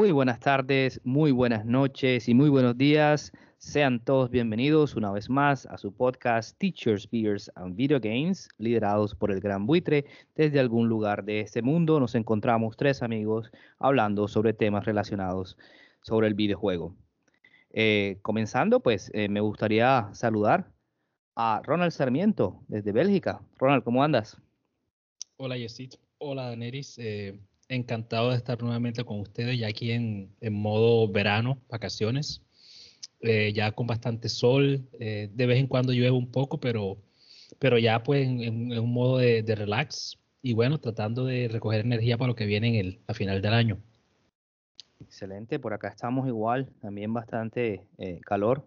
Muy buenas tardes, muy buenas noches y muy buenos días. Sean todos bienvenidos una vez más a su podcast Teachers, Beers and Video Games, liderados por el Gran Buitre. Desde algún lugar de este mundo nos encontramos tres amigos hablando sobre temas relacionados sobre el videojuego. Eh, comenzando, pues eh, me gustaría saludar a Ronald Sarmiento desde Bélgica. Ronald, ¿cómo andas? Hola, Yesit. Hola, Daneris. Eh, encantado de estar nuevamente con ustedes ya aquí en, modo verano, vacaciones, eh, ya con bastante sol, eh, de vez en cuando llueve un poco, pero, pero ya pues en, un modo de, relax y bueno, tratando de recoger energía para lo que viene en el, a final del año. Excelente, por acá estamos igual, también bastante eh, calor,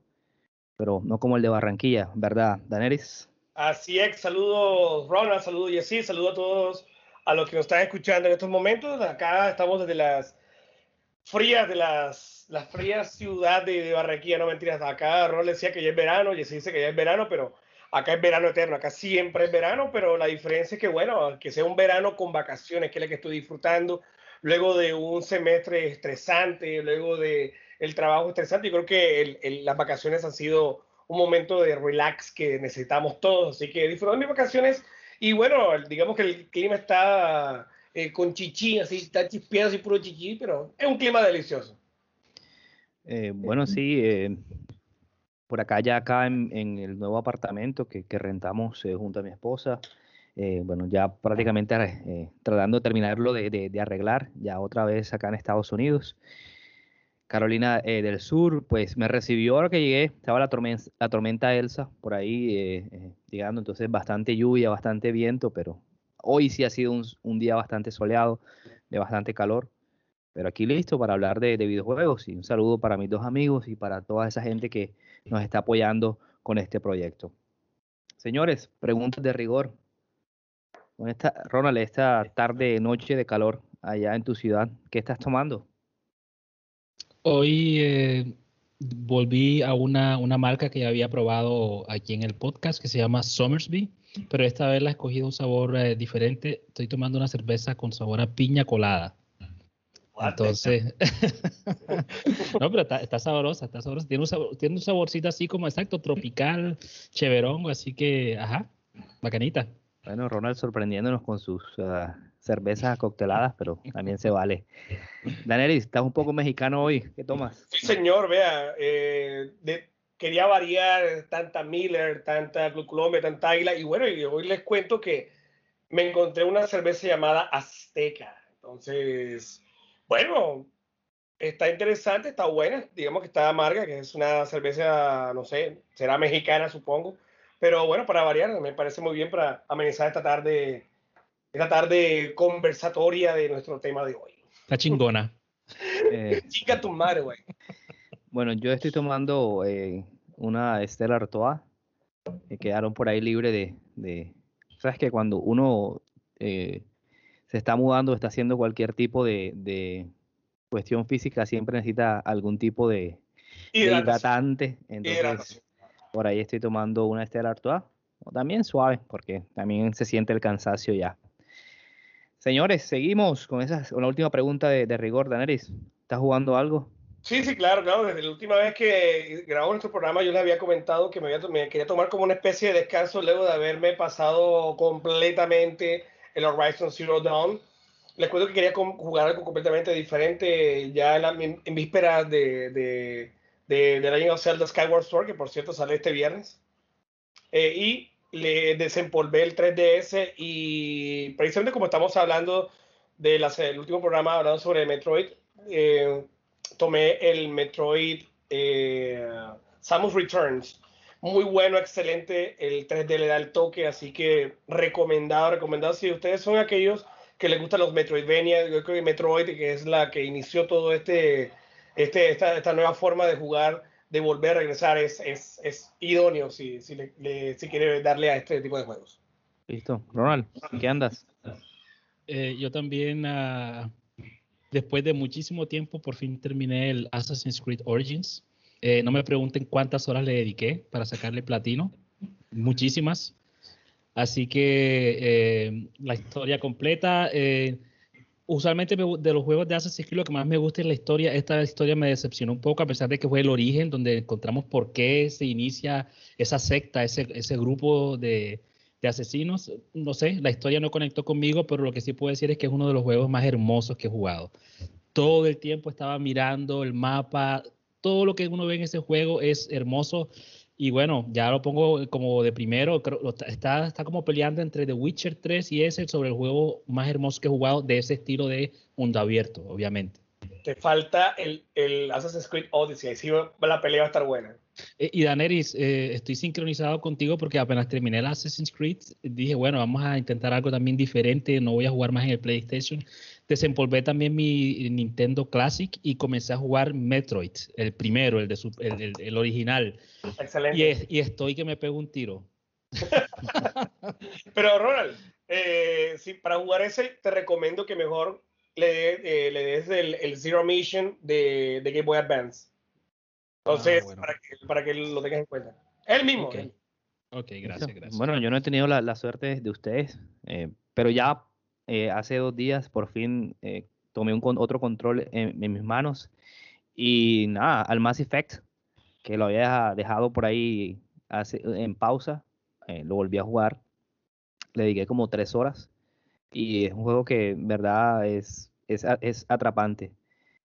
pero no como el de Barranquilla, ¿verdad, Daneris? Así es, saludos Ronald, saludos Jessy, saludos a todos a los que nos están escuchando en estos momentos. Acá estamos desde las frías de las, las frías ciudad de, Barranquilla, no mentiras. Acá Ron decía que ya es verano, y se dice que ya es verano, pero acá es verano eterno, acá siempre es verano, pero la diferencia es que, bueno, que sea un verano con vacaciones, que es la que estoy disfrutando, luego de un semestre estresante, luego de el trabajo estresante, yo creo que las vacaciones han sido un momento de relax que necesitamos todos, así que disfrutando mis vacaciones y bueno, digamos que el clima está eh, con chichi, así, está chispeando así puro chichi, pero es un clima delicioso. Eh, bueno, sí, eh, por acá ya acá en, el nuevo apartamento que, rentamos junto a mi esposa, bueno, ya prácticamente tratando de terminarlo de, arreglar, ya otra vez acá en Estados Unidos. Carolina del Sur, pues me recibió ahora que llegué, estaba la tormenta, la tormenta Elsa por ahí llegando, entonces bastante lluvia, bastante viento, pero hoy sí ha sido un, día bastante soleado, de bastante calor, pero aquí listo para hablar de, videojuegos y un saludo para mis dos amigos y para toda esa gente que nos está apoyando con este proyecto. Señores, preguntas de rigor. esta, Ronald, esta tarde, noche de calor allá en tu ciudad, ¿qué estás tomando? Hoy eh, volví a una, una, marca que ya había probado aquí en el podcast que se llama Somersby, pero esta vez la he escogido un sabor eh, diferente. Estoy tomando una cerveza con sabor a piña colada. Entonces, no, pero está, sabrosa, está sabrosa. Tiene un, sabor, tiene un saborcito así como exacto, tropical, cheverongo, así que, ajá, bacanita. Bueno, Ronald sorprendiéndonos con sus ah, cervezas cocteladas, pero también se vale. Danelis, estás un poco mexicano hoy, ¿qué tomas? Sí, señor, vea, eh, quería variar tanta Miller, tanta Club Colombia, tanta Águila, y bueno, y hoy les cuento que me encontré una cerveza llamada Azteca. Entonces, bueno, está interesante, está buena, digamos que está amarga, que es una cerveza, no sé, será mexicana, supongo. Pero bueno, para variar, me parece muy bien para amenizar esta tarde esta tarde conversatoria de nuestro tema de hoy. Está chingona. Eh, Chica tu madre, güey. Bueno, yo estoy tomando eh, una Estela Artois que quedaron por ahí libre de, de sabes que cuando uno eh, se está mudando, está haciendo cualquier tipo de, de, cuestión física, siempre necesita algún tipo de, hidratante. Entonces, por ahí estoy tomando una Estela Artois, también suave, porque también se siente el cansancio ya. Señores, seguimos con, esa, con la última pregunta de, de rigor. Daneris, ¿estás jugando algo? Sí, sí, claro, claro. Desde la última vez que grabó nuestro programa, yo les había comentado que me, me, quería tomar como una especie de descanso luego de haberme pasado completamente el Horizon Zero Dawn. Les cuento que quería jugar algo completamente diferente ya en, en, vísperas de, de, de, de Legend of Zelda Skyward Sword, que por cierto sale este viernes. Eh, y le desempolvé el 3DS y precisamente como estamos hablando del último programa hablando sobre Metroid, eh, tomé el Metroid eh, Samus Returns. Muy bueno, excelente. El 3D le da el toque, así que recomendado, recomendado. Si ustedes son aquellos que les gustan los Metroidvania, yo creo que Metroid, que es la que inició todo este este, esta, esta nueva forma de jugar, de volver a regresar, es, es, es idóneo si, si, le, si quiere darle a este tipo de juegos. Listo. Ronald, ¿qué andas? Eh, yo también, uh, después de muchísimo tiempo, por fin terminé el Assassin's Creed Origins. Eh, no me pregunten cuántas horas le dediqué para sacarle platino. Muchísimas. Así que eh, la historia completa. Eh, usualmente de los juegos de Assassin's Creed lo que más me gusta es la historia. Esta historia me decepcionó un poco a pesar de que fue el origen donde encontramos por qué se inicia esa secta, ese, ese grupo de, de asesinos. No sé, la historia no conectó conmigo, pero lo que sí puedo decir es que es uno de los juegos más hermosos que he jugado. Todo el tiempo estaba mirando el mapa, todo lo que uno ve en ese juego es hermoso. Y bueno, ya lo pongo como de primero, está, está como peleando entre The Witcher 3 y ese sobre el juego más hermoso que he jugado de ese estilo de mundo abierto, obviamente. Te falta el, el Assassin's Creed Odyssey, ahí sí la pelea va a estar buena. Eh, y Daneris, eh, estoy sincronizado contigo porque apenas terminé el Assassin's Creed, dije, bueno, vamos a intentar algo también diferente, no voy a jugar más en el PlayStation. Desempolvé también mi Nintendo Classic y comencé a jugar Metroid, el primero, el, de el, el, original. Excelente. Y, estoy que me pego un tiro. Pero Ronald, eh, para jugar ese te recomiendo que mejor le, le des el, Zero Mission de, de Game Boy Advance entonces, ah, para, que, para, que, lo tengas en cuenta. El mismo. Ok, gracias, gracias. Bueno, yo no he tenido la, la suerte de ustedes, eh, pero ya eh, hace dos días por fin eh, tomé un otro control en, mis manos y nada, al Mass Effect, que lo había dejado por ahí hace, en pausa, lo volví a jugar, le dediqué como tres horas y es un juego que en verdad es, es, es atrapante.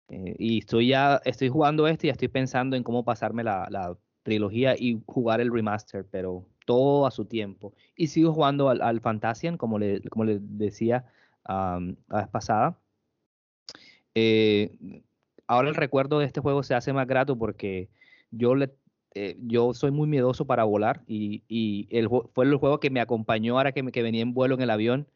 Eh, y estoy ya, estoy jugando este y estoy pensando en cómo pasarme la, trilogía y jugar el remaster, pero todo a su tiempo. Y sigo jugando al, al Fantasian, como le, como le decía la vez pasada. Eh, ahora el recuerdo de este juego se hace más grato porque yo le, eh, yo soy muy miedoso para volar y, y el, fue el juego que me acompañó ahora que, me, que venía en vuelo en el avión,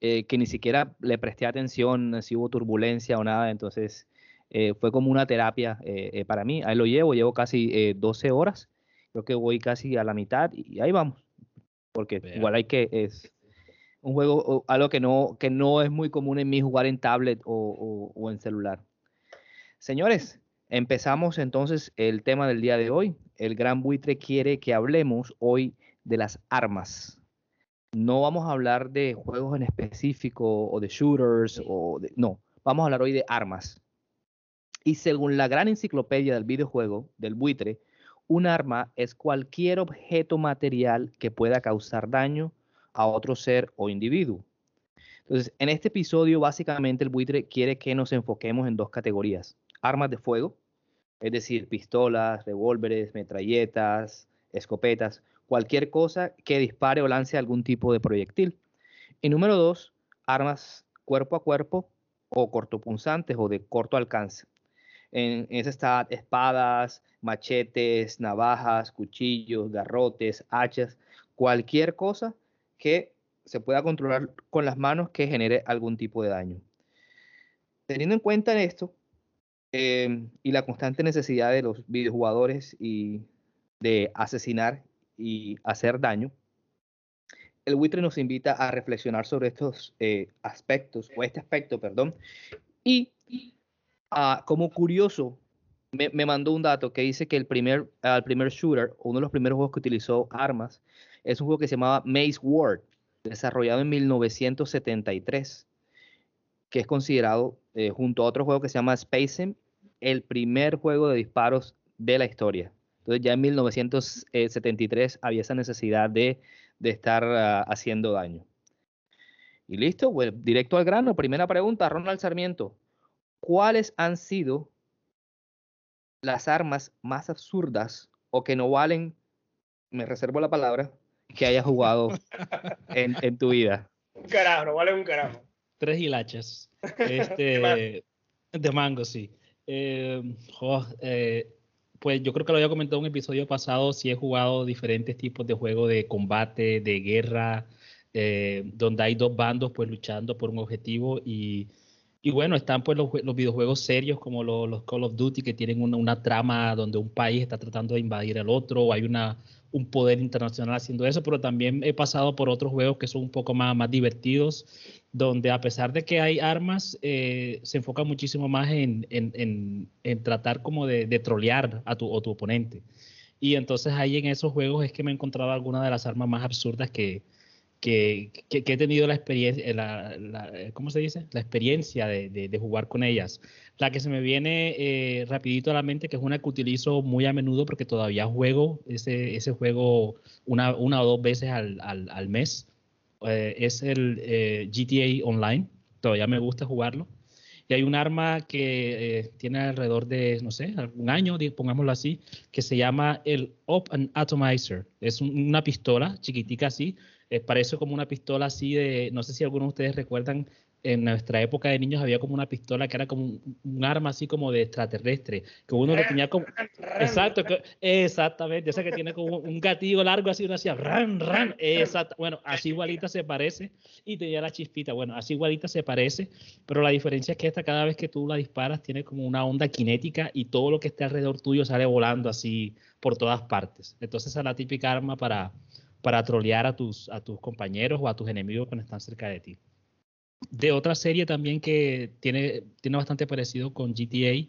que ni siquiera le presté atención si hubo turbulencia o nada, entonces eh, fue como una terapia eh, eh, para mí. Ahí lo llevo, llevo casi 12 horas, creo que voy casi a la mitad y ahí vamos, porque igual hay que, es un juego, algo que no, que no es muy común en mí jugar en tablet o, o en celular. Señores, empezamos entonces el tema del día de hoy. El gran buitre quiere que hablemos hoy de las armas. No vamos a hablar de juegos en específico o de shooters o de, no, vamos a hablar hoy de armas. Y según la gran enciclopedia del videojuego, del buitre, un arma es cualquier objeto material que pueda causar daño a otro ser o individuo. Entonces, en este episodio, básicamente el buitre quiere que nos enfoquemos en dos categorías. Armas de fuego, es decir, pistolas, revólveres, metralletas, escopetas, cualquier cosa que dispare o lance algún tipo de proyectil. Y número dos, armas cuerpo a cuerpo o cortopunzantes o de corto alcance. En, esa está espadas, machetes, navajas, cuchillos, garrotes, hachas, cualquier cosa que se pueda controlar con las manos que genere algún tipo de daño. Teniendo en cuenta esto em, y la constante necesidad de los videojugadores y de asesinar y hacer daño, el buitre nos invita a reflexionar sobre estos eh, aspectos, o este aspecto, perdón, y Ah, como curioso, me, mandó un dato que dice que el primer, el primer shooter, uno de los primeros juegos que utilizó armas, es un juego que se llamaba Maze Ward, desarrollado en 1973, que es considerado, eh, junto a otro juego que se llama Space el primer juego de disparos de la historia. Entonces ya en 1973 había esa necesidad de, de estar ah, haciendo daño. Y listo, pues, directo al grano. Primera pregunta, Ronald Sarmiento. ¿Cuáles han sido las armas más absurdas o que no valen, me reservo la palabra, que hayas jugado en, tu vida? Un carajo, no vale un carajo. Tres hilachas. Este, de mango, sí. Eh, eh, pues yo creo que lo había comentado en un episodio pasado, sí he jugado diferentes tipos de juegos de combate, de guerra, eh, donde hay dos bandos pues luchando por un objetivo y Y bueno, están pues los, videojuegos serios como los, Call of Duty que tienen una, trama donde un país está tratando de invadir al otro o hay una, un poder internacional haciendo eso, pero también he pasado por otros juegos que son un poco más, más divertidos, donde a pesar de que hay armas, eh, se enfoca muchísimo más en, en, en, tratar como de, de trolear a tu, a tu oponente. Y entonces ahí en esos juegos es que me he encontrado algunas de las armas más absurdas que, que, he tenido la experiencia, la, ¿cómo se dice? La experiencia de, jugar con ellas. La que se me viene eh, rapidito a la mente, que es una que utilizo muy a menudo porque todavía juego ese, ese juego una, una o dos veces al, al, mes, eh, es el eh, GTA Online. Todavía me gusta jugarlo. Y hay un arma que tiene alrededor de, no sé, un año, pongámoslo así, que se llama el Up and Atomizer. Es una pistola chiquitica así, eh, parece como una pistola así de, no sé si algunos de ustedes recuerdan, en nuestra época de niños había como una pistola que era como un, arma así como de extraterrestre, que uno lo tenía como... Exacto, exactamente, esa que tiene como un gatillo largo así, uno hacía ran, ran, exacto, bueno, así igualita se parece y tenía la chispita, bueno, así igualita se parece, pero la diferencia es que esta cada vez que tú la disparas tiene como una onda cinética y todo lo que esté alrededor tuyo sale volando así por todas partes. Entonces esa es la típica arma para para trolear a tus, a tus compañeros o a tus enemigos cuando están cerca de ti. De otra serie también que tiene, tiene bastante parecido con GTA,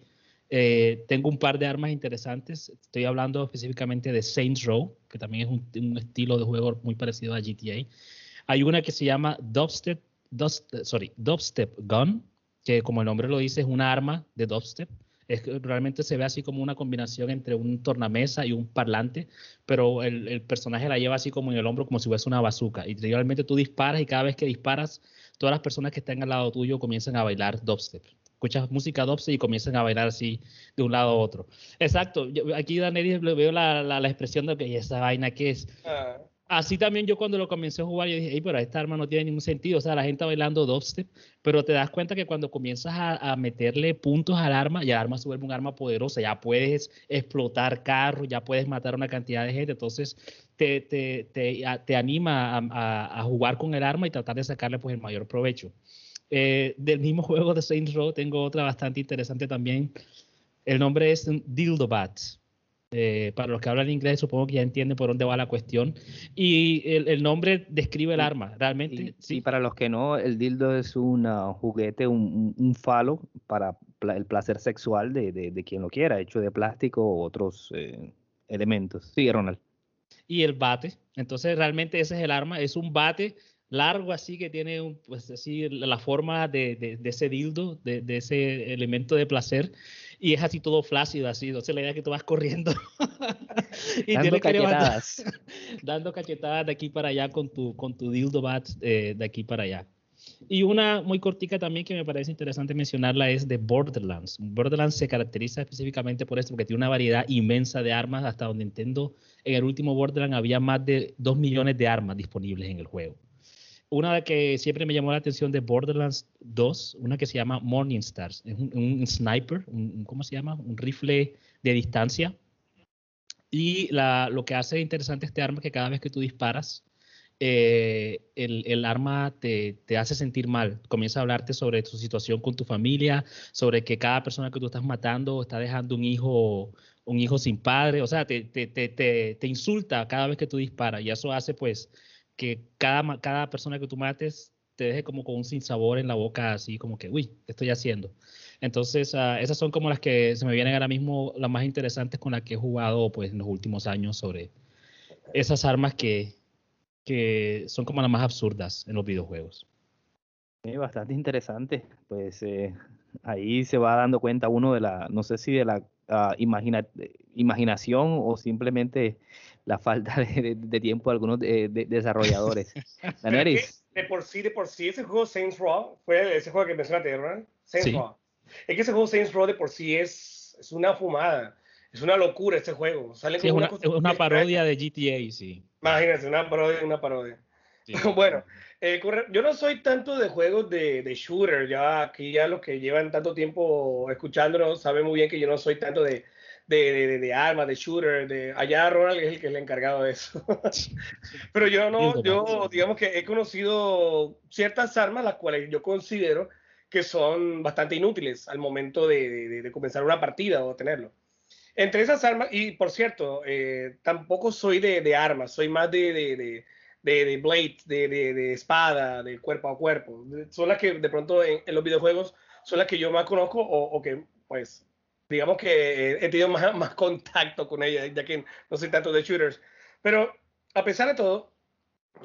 eh, tengo un par de armas interesantes. Estoy hablando específicamente de Saints Row, que también es un, estilo de juego muy parecido a GTA. Hay una que se llama Dubstep, sorry, Dubstep Gun, que como el nombre lo dice es una arma de dubstep es que realmente se ve así como una combinación entre un tornamesa y un parlante, pero el, personaje la lleva así como en el hombro, como si fuese una bazooka. Y realmente tú disparas y cada vez que disparas, todas las personas que están al lado tuyo comienzan a bailar dubstep. Escuchas música dubstep y comienzan a bailar así de un lado a otro. Exacto. aquí, Daniel, veo la, la, expresión de que esa vaina que es. Ah así también yo cuando lo comencé a jugar, yo dije, pero esta arma no tiene ningún sentido. O sea, la gente bailando dubstep, pero te das cuenta que cuando comienzas a, meterle puntos al arma, ya el arma se vuelve un arma poderosa, ya puedes explotar carros, ya puedes matar a una cantidad de gente. Entonces, te, te, te, te anima a, a, jugar con el arma y tratar de sacarle pues el mayor provecho. Eh, del mismo juego de Saints Row, tengo otra bastante interesante también. El nombre es Dildo Bats. Eh, para los que hablan inglés, supongo que ya entienden por dónde va la cuestión. Y el, nombre describe el arma, realmente. Sí, para los que no, el dildo es un juguete, un, falo para el placer sexual de, quien lo quiera, hecho de plástico u otros eh, elementos. Sí, Ronald. Y el bate. Entonces, realmente ese es el arma, es un bate largo así que tiene un, pues así la forma de, ese dildo, de, ese elemento de placer y es así todo flácido, así. Entonces la idea es que tú vas corriendo y dando cachetadas. dando cachetadas de aquí para allá con tu, con tu dildo bat eh, de aquí para allá. Y una muy cortica también que me parece interesante mencionarla es de Borderlands. Borderlands se caracteriza específicamente por esto, porque tiene una variedad inmensa de armas, hasta donde entiendo, en el último Borderlands había más de 2 millones de armas disponibles en el juego. Una que siempre me llamó la atención de Borderlands 2, una que se llama Morning Stars. Es un, sniper, un, ¿cómo se llama? Un rifle de distancia. Y lo que hace interesante este arma es que cada vez que tú disparas, eh, el, el, arma te, te, hace sentir mal. Comienza a hablarte sobre tu situación con tu familia, sobre que cada persona que tú estás matando está dejando un hijo, un hijo sin padre. O sea, te, te, te insulta cada vez que tú disparas. Y eso hace, pues, que cada, cada persona que tú mates te deje como con un sinsabor en la boca, así como que, uy, ¿qué estoy haciendo? Entonces, ah, esas son como las que se me vienen ahora mismo, las más interesantes con las que he jugado pues, en los últimos años sobre esas armas que, que son como las más absurdas en los videojuegos. Sí, bastante interesante. Pues eh, ahí se va dando cuenta uno de la, no sé si de la uh, imaginación o simplemente la falta de, tiempo de algunos desarrolladores. de por sí, de por sí, ese juego Saints Row fue ese juego que mencionaste, ¿verdad? Saints Row. Es que ese juego Saints Row de por sí es, es una fumada. Es una locura ese juego. Sale es, una, una, parodia de GTA, sí. Imagínense, una parodia, una parodia. bueno, eh, yo no soy tanto de juegos de, de, shooter, ya aquí ya los que llevan tanto tiempo escuchándonos saben muy bien que yo no soy tanto de, de, de, armas, de shooter, de allá Ronald es el que es el encargado de eso. Pero yo no, yo digamos que he conocido ciertas armas las cuales yo considero que son bastante inútiles al momento de, comenzar una partida o tenerlo. Entre esas armas, y por cierto, eh, tampoco soy de, armas, soy más de, de, blade, de, espada, de cuerpo a cuerpo. Son las que de pronto en, los videojuegos son las que yo más conozco o, que, pues, digamos que he tenido más, más contacto con ellas, ya que no soy tanto de shooters. Pero a pesar de todo,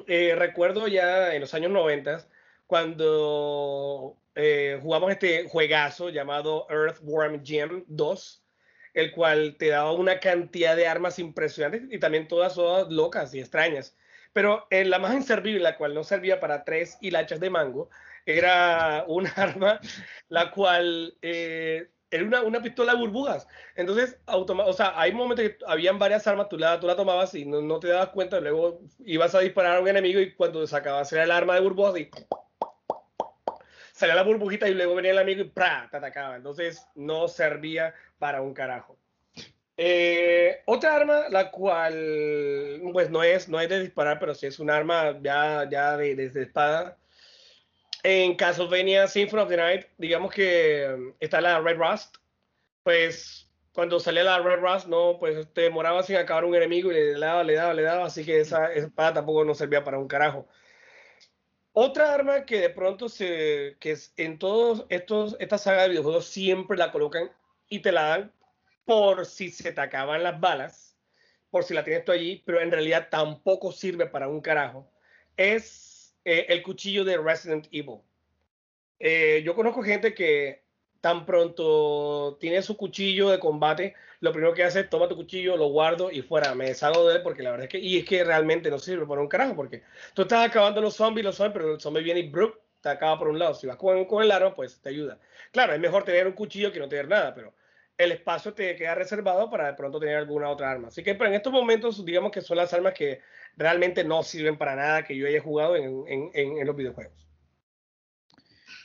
eh, recuerdo ya en los años 90 cuando eh, jugamos este juegazo llamado Earthworm Jim 2, el cual te daba una cantidad de armas impresionantes y también todas, todas locas y extrañas. Pero en la más inservible, la cual no servía para tres hilachas de mango, era un arma la cual eh, era una, una, pistola de burbujas. Entonces, o sea, hay momentos que habían varias armas, tú la, tú la tomabas y no, no, te dabas cuenta, luego ibas a disparar a un enemigo y cuando sacabas era el arma de burbujas y salía la burbujita y luego venía el amigo y ¡pra! te atacaba. Entonces, no servía para un carajo. Eh, otra arma, la cual, pues no es, no es de disparar, pero sí es un arma ya, ya de, de, espada. En Castlevania Symphony of the Night, digamos que está la Red Rust. Pues cuando salía la Red Rust, no, pues te demoraba sin acabar un enemigo y le daba, le daba, le daba, así que esa, espada tampoco no servía para un carajo. Otra arma que de pronto se, que en todos estos, esta saga de videojuegos siempre la colocan y te la dan por si se te acaban las balas, por si la tienes tú allí, pero en realidad tampoco sirve para un carajo, es eh, el cuchillo de Resident Evil. Eh, yo conozco gente que tan pronto tiene su cuchillo de combate, lo primero que hace es toma tu cuchillo, lo guardo y fuera, me deshago de él porque la verdad es que, y es que realmente no sirve para un carajo, porque tú estás acabando los zombies, los zombies, pero el zombie viene y brup, te acaba por un lado. Si vas con, con el arma, pues te ayuda. Claro, es mejor tener un cuchillo que no tener nada, pero el espacio te queda reservado para de pronto tener alguna otra arma. Así que pero en estos momentos, digamos que son las armas que realmente no sirven para nada que yo haya jugado en, en, en, los videojuegos.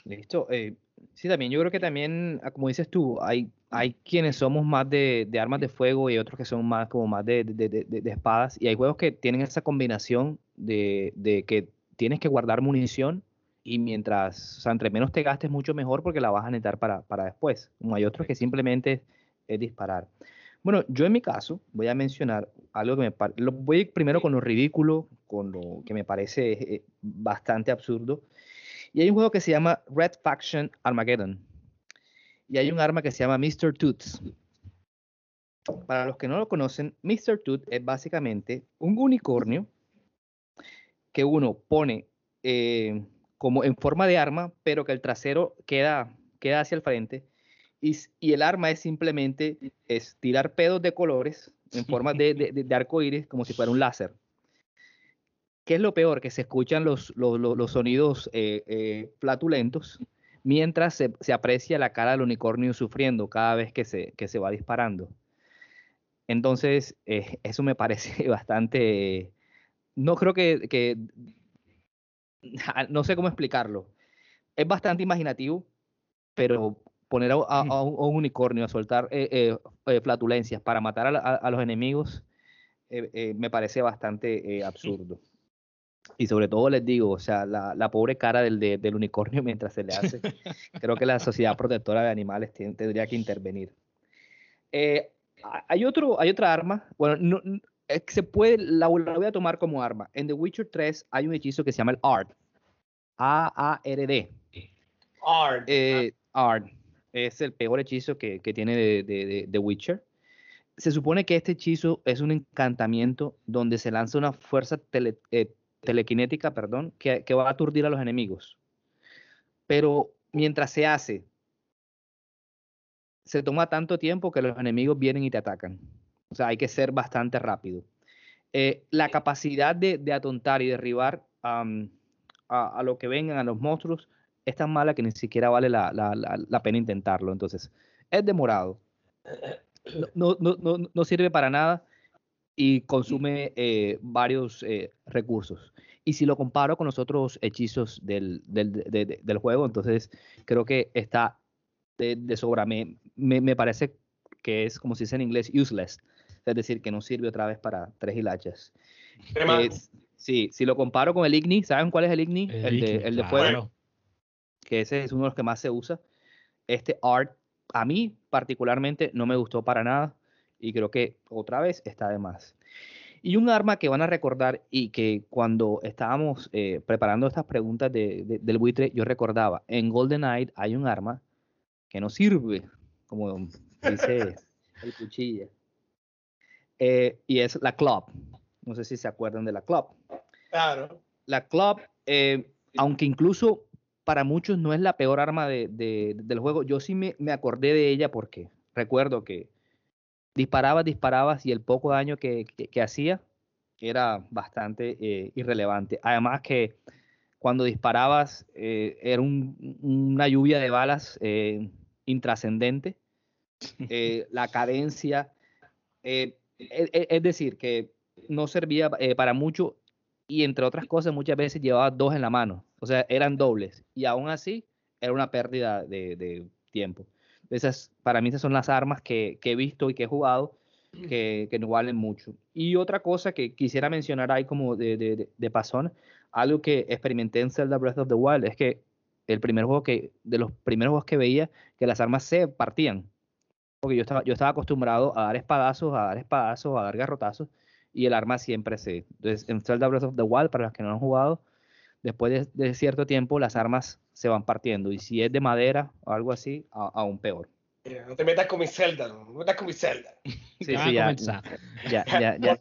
Listo. Eh, sí, también yo creo que también, ah, como dices tú, hay, hay quienes somos más de, de armas de fuego y otros que son más como más de, de, de, espadas. Y hay juegos que tienen esa combinación de, que tienes que guardar munición y mientras, o sea, entre menos te gastes, mucho mejor porque la vas a necesitar para, para después. Como hay otros que simplemente es, disparar. Bueno, yo en mi caso voy a mencionar algo que me lo voy a ir primero con lo ridículo, con lo que me parece eh, bastante absurdo. Y hay un juego que se llama Red Faction Armageddon. Y hay un arma que se llama Mr. Toots. Para los que no lo conocen, Mr. Tooth es básicamente un unicornio que uno pone eh, como en forma de arma, pero que el trasero queda, queda hacia el frente. Y, y el arma es simplemente es tirar pedos de colores en forma de, de, de, arco iris, como si fuera un láser. ¿Qué es lo peor? Que se escuchan los, los, los sonidos eh, eh, flatulentos mientras se, se, aprecia la cara del unicornio sufriendo cada vez que se, que se va disparando. Entonces, eh, eso me parece bastante... No creo que, que no sé cómo explicarlo. Es bastante imaginativo, pero poner a, un, unicornio a soltar eh, eh, eh, flatulencias para matar a, los enemigos me parece bastante absurdo. Y sobre todo les digo, o sea, la, pobre cara del, del, unicornio mientras se le hace. Creo que la Sociedad Protectora de Animales tendría que intervenir. hay, otro, hay otra arma, bueno, no, se puede, la, voy a tomar como arma. En The Witcher 3 hay un hechizo que se llama el Art. A-A-R-D. Art. Eh, Art. Es el peor hechizo que, que tiene de, de, de, Witcher. Se supone que este hechizo es un encantamiento donde se lanza una fuerza tele, eh, telequinética, perdón, que, que va a aturdir a los enemigos. Pero mientras se hace, se toma tanto tiempo que los enemigos vienen y te atacan. O sea, hay que ser bastante rápido. Eh, la capacidad de, atontar y derribar a, lo que vengan, a los monstruos, es tan mala que ni siquiera vale la, pena intentarlo. Entonces, es demorado. No, no, sirve para nada y consume eh, varios eh, recursos. Y si lo comparo con los otros hechizos del, del, juego, entonces creo que está de, sobra. Me, me, me, parece que es, como se dice en inglés, useless es decir, que no sirve otra vez para tres hilachas. sí, si lo comparo con el Igni, ¿saben cuál es el Igni? El, de, el de fuego. que ese es uno de los que más se usa. Este art, a mí particularmente, no me gustó para nada y creo que otra vez está de más. Y un arma que van a recordar y que cuando estábamos eh, preparando estas preguntas de, del buitre, yo recordaba, en Golden GoldenEye hay un arma que no sirve, como dice el cuchilla. Eh, y es la club. No sé si se acuerdan de la club. Claro. La club, eh, aunque incluso para muchos no es la peor arma de, del juego, yo sí me, me, acordé de ella porque recuerdo que disparabas, disparabas y el poco daño que, que, hacía era bastante eh, irrelevante. Además que cuando disparabas era una lluvia de balas intrascendente. la cadencia, es, decir, que no servía para mucho y entre otras cosas muchas veces llevaba dos en la mano, o sea, eran dobles y aún así era una pérdida de, tiempo. Esas, para mí esas son las armas que, he visto y que he jugado que, que, no valen mucho. Y otra cosa que quisiera mencionar ahí como de, de, de, pasón, algo que experimenté en Zelda Breath of the Wild es que el primer juego que, de los primeros juegos que veía, que las armas se partían. Porque yo estaba, yo estaba acostumbrado a dar espadazos, a dar espadazos, a dar garrotazos, y el arma siempre se... Entonces, en Zelda Breath of the Wild, para los que no han jugado, después de, cierto tiempo las armas se van partiendo. Y si es de madera o algo así, aún peor. no te metas con mi Zelda, no, me metas con mi Zelda. Sí, sí, ya, ya, ya, ya,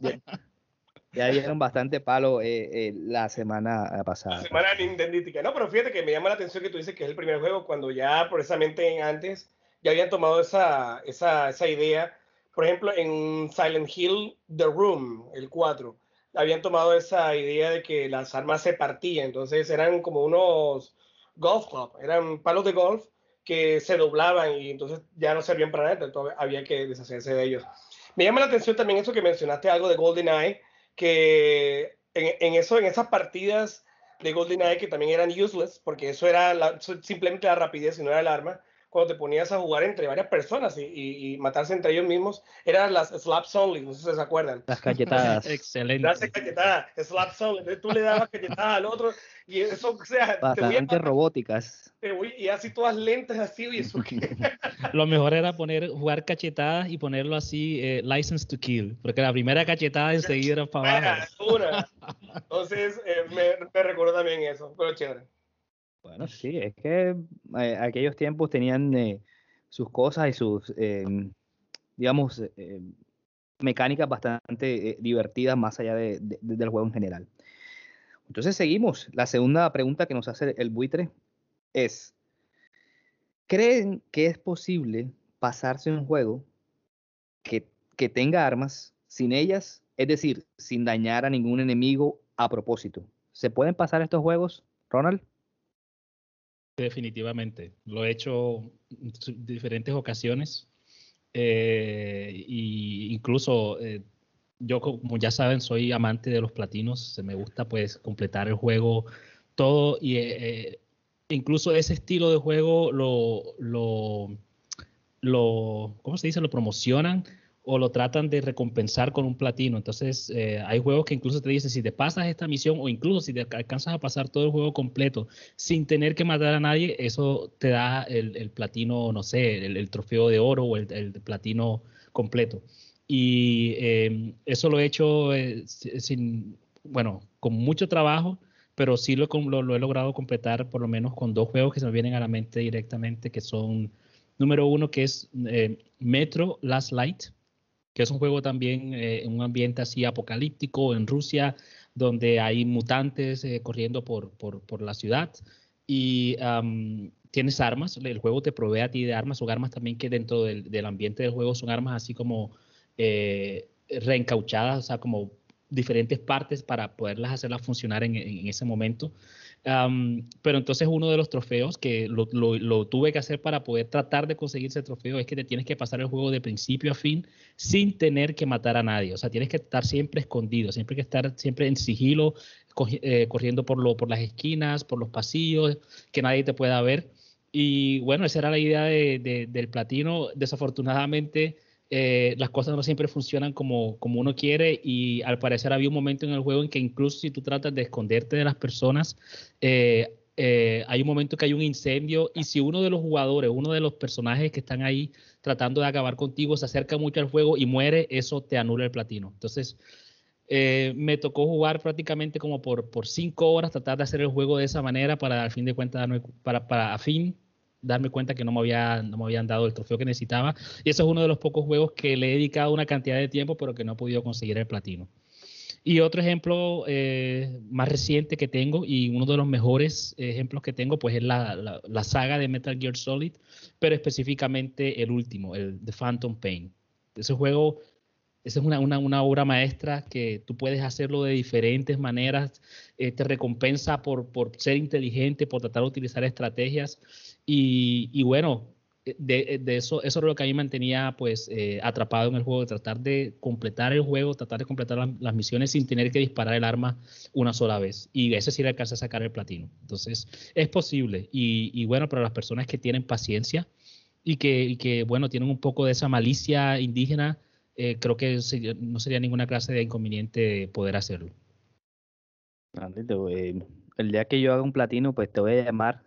ya, dieron bastante palo eh, eh, la semana pasada. La semana nintendística. No, pero fíjate que me llama la atención que tú dices que es el primer juego cuando ya precisamente antes ya habían tomado esa, esa, esa idea por ejemplo, en Silent Hill, The Room, el 4, habían tomado esa idea de que las armas se partían, entonces eran como unos golf club, eran palos de golf que se doblaban y entonces ya no servían para nada, entonces había que deshacerse de ellos. Me llama la atención también eso que mencionaste algo de GoldenEye, que en, eso, en esas partidas de GoldenEye que también eran useless, porque eso era simplemente la rapidez y no era el arma, cuando te ponías a jugar entre varias personas y, matarse entre ellos mismos, eran las slaps only, no sé si se acuerdan. Las cachetadas. Excelente. Las cachetadas, slaps only. Entonces tú le dabas cachetadas al otro y eso, o sea, bastante robóticas. y así todas lentas así y eso. Lo mejor era poner jugar cachetadas y ponerlo así eh, license to kill, porque la primera cachetada enseguida era para abajo. Entonces eh, me, me recuerdo también eso, pero chévere. Bueno, sí, es que eh, aquellos tiempos tenían eh, sus cosas y sus, em, digamos, eh, mecánicas bastante divertidas más allá de, del juego en general. Entonces seguimos. La segunda pregunta que nos hace el buitre es, ¿creen que es posible pasarse un juego que, que tenga armas sin ellas? Es decir, sin dañar a ningún enemigo a propósito. ¿Se pueden pasar estos juegos, Ronald? Definitivamente, lo he hecho en diferentes ocasiones eh, y incluso eh, yo como ya saben soy amante de los platinos, se me gusta pues completar el juego todo y eh, incluso ese estilo de juego lo, lo, lo, ¿cómo se dice? Lo promocionan o lo tratan de recompensar con un platino. Entonces, eh, hay juegos que incluso te dicen, si te pasas esta misión o incluso si te alcanzas a pasar todo el juego completo sin tener que matar a nadie, eso te da el, platino, no sé, el, trofeo de oro o el, platino completo. Y em, eso lo he hecho eh, sin, bueno, con mucho trabajo, pero sí lo, lo, he logrado completar por lo menos con dos juegos que se me vienen a la mente directamente, que son, número uno, que es eh, Metro Last Light, que es un juego también eh, un ambiente así apocalíptico en Rusia, donde hay mutantes eh, corriendo por, por, la ciudad. Y tienes armas, el juego te provee a ti de armas, son armas también que dentro del, del ambiente del juego son armas así como eh, reencauchadas, o sea, como diferentes partes para poderlas hacerlas funcionar en, en ese momento pero entonces uno de los trofeos que lo, tuve que hacer para poder tratar de conseguir ese trofeo es que te tienes que pasar el juego de principio a fin sin tener que matar a nadie. O sea, tienes que estar siempre escondido, siempre que estar siempre en sigilo, eh, corriendo por, lo, por las esquinas, por los pasillos, que nadie te pueda ver. Y bueno, esa era la idea de, del platino. Desafortunadamente, eh, las cosas no siempre funcionan como, como uno quiere y al parecer había un momento en el juego en que incluso si tú tratas de esconderte de las personas, eh, eh, hay un momento que hay un incendio y si uno de los jugadores, uno de los personajes que están ahí tratando de acabar contigo se acerca mucho al juego y muere, eso te anula el platino. Entonces, eh, me tocó jugar prácticamente como por, por cinco horas, tratar de hacer el juego de esa manera para al fin de cuentas para, para a fin darme cuenta que no me, había, no me habían dado el trofeo que necesitaba. Y eso es uno de los pocos juegos que le he dedicado una cantidad de tiempo, pero que no he podido conseguir el platino. Y otro ejemplo eh, más reciente que tengo y uno de los mejores ejemplos que tengo, pues es la, la, saga de Metal Gear Solid, pero específicamente el último, el The Phantom Pain. Ese juego, esa es una, una, una, obra maestra que tú puedes hacerlo de diferentes maneras, eh, te recompensa por, por ser inteligente, por tratar de utilizar estrategias y, y bueno, de, eso, eso era lo que a mí me mantenía pues eh, atrapado en el juego, de tratar de completar el juego, tratar de completar la, las misiones sin tener que disparar el arma una sola vez. Y ese sí le alcanza a sacar el platino. Entonces, es posible. Y, bueno, para las personas que tienen paciencia y que, y que, bueno, tienen un poco de esa malicia indígena, eh, creo que no sería ninguna clase de inconveniente poder hacerlo. El día que yo haga un platino, pues te voy a llamar,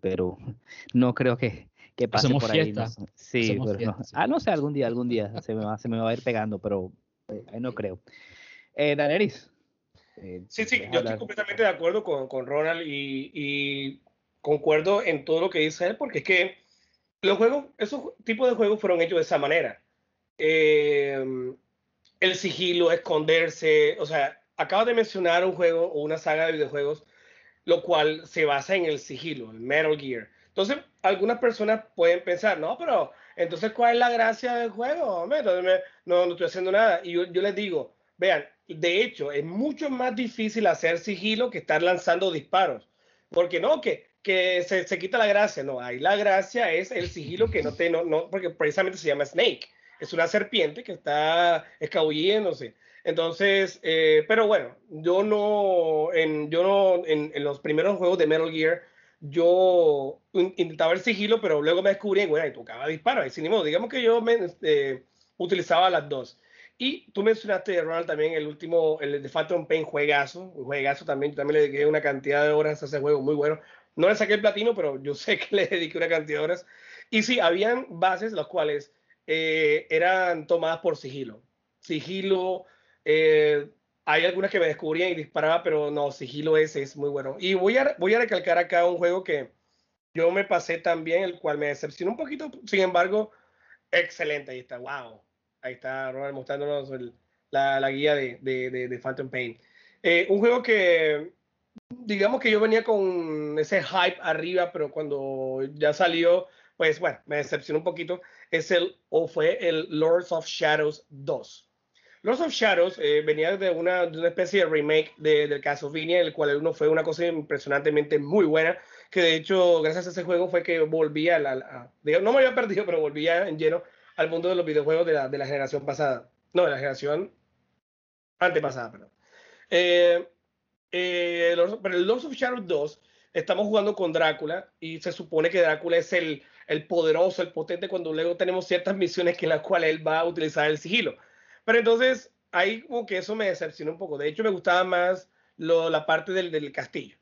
pero no creo que, que pase por ahí. No, sí, pero no. Ah, no sé, algún día, algún día se me va, se me va a ir pegando, pero eh, ahí no creo. Eh, Daneris. Eh, sí, sí, yo estoy completamente de acuerdo con, con Ronald y, y, concuerdo en todo lo que dice él, porque es que los juegos, esos tipos de juegos fueron hechos de esa manera. Eh, el sigilo, esconderse, o sea, acabo de mencionar un juego o una saga de videojuegos, lo cual se basa en el sigilo, el Metal Gear entonces, algunas personas pueden pensar, no, pero entonces, ¿cuál es la gracia del juego? no, no estoy haciendo nada. Y yo, yo, les digo, vean, de hecho, es mucho más difícil hacer sigilo que estar lanzando disparos. Porque no, que, que se, se quita la gracia. No, ahí la gracia es el sigilo que no te, no, no, porque precisamente se llama Snake. Es una serpiente que está escabulléndose. Entonces, eh, pero bueno, yo no, en, yo no, en, en los primeros juegos de Metal Gear, yo intentaba el sigilo, pero luego me descubrí, bueno, y tocaba disparar, y sin ni modo, digamos que yo me, este, utilizaba las dos. Y tú mencionaste, Ronald, también el último, el de Phantom Pain, juegazo, un juegazo también, yo también le dediqué una cantidad de horas a ese juego, muy bueno. No le saqué el platino, pero yo sé que le dediqué una cantidad de horas. Y sí, habían bases las cuales eh, eran tomadas por sigilo. Sigilo, eh, hay algunas que me descubrían y disparaba, pero no, sigilo ese es muy bueno. Y voy a, voy a recalcar acá un juego que yo me pasé también, el cual me decepcionó un poquito, sin embargo, excelente. Ahí está, wow. Ahí está Ronald mostrándonos el, la, la, guía de, de, de, de Phantom Pain. Eh, un juego que, digamos que yo venía con ese hype arriba, pero cuando ya salió, pues bueno, me decepcionó un poquito. Es el, o fue el Lords of Shadows 2. Lords of Shadows eh, venía de una, de una, especie de remake de, del Castlevania, el cual uno fue una cosa impresionantemente muy buena, que de hecho, gracias a ese juego fue que volvía, a la, a, no me había perdido, pero volvía en lleno al mundo de los videojuegos de la, de la generación pasada. No, de la generación antepasada, perdón. Eh, eh, pero el Lords of Shadows 2, estamos jugando con Drácula y se supone que Drácula es el, el poderoso, el potente, cuando luego tenemos ciertas misiones que en las cuales él va a utilizar el sigilo. Pero entonces, ahí como que eso me decepcionó un poco. De hecho, me gustaba más lo, la parte del, del, castillo,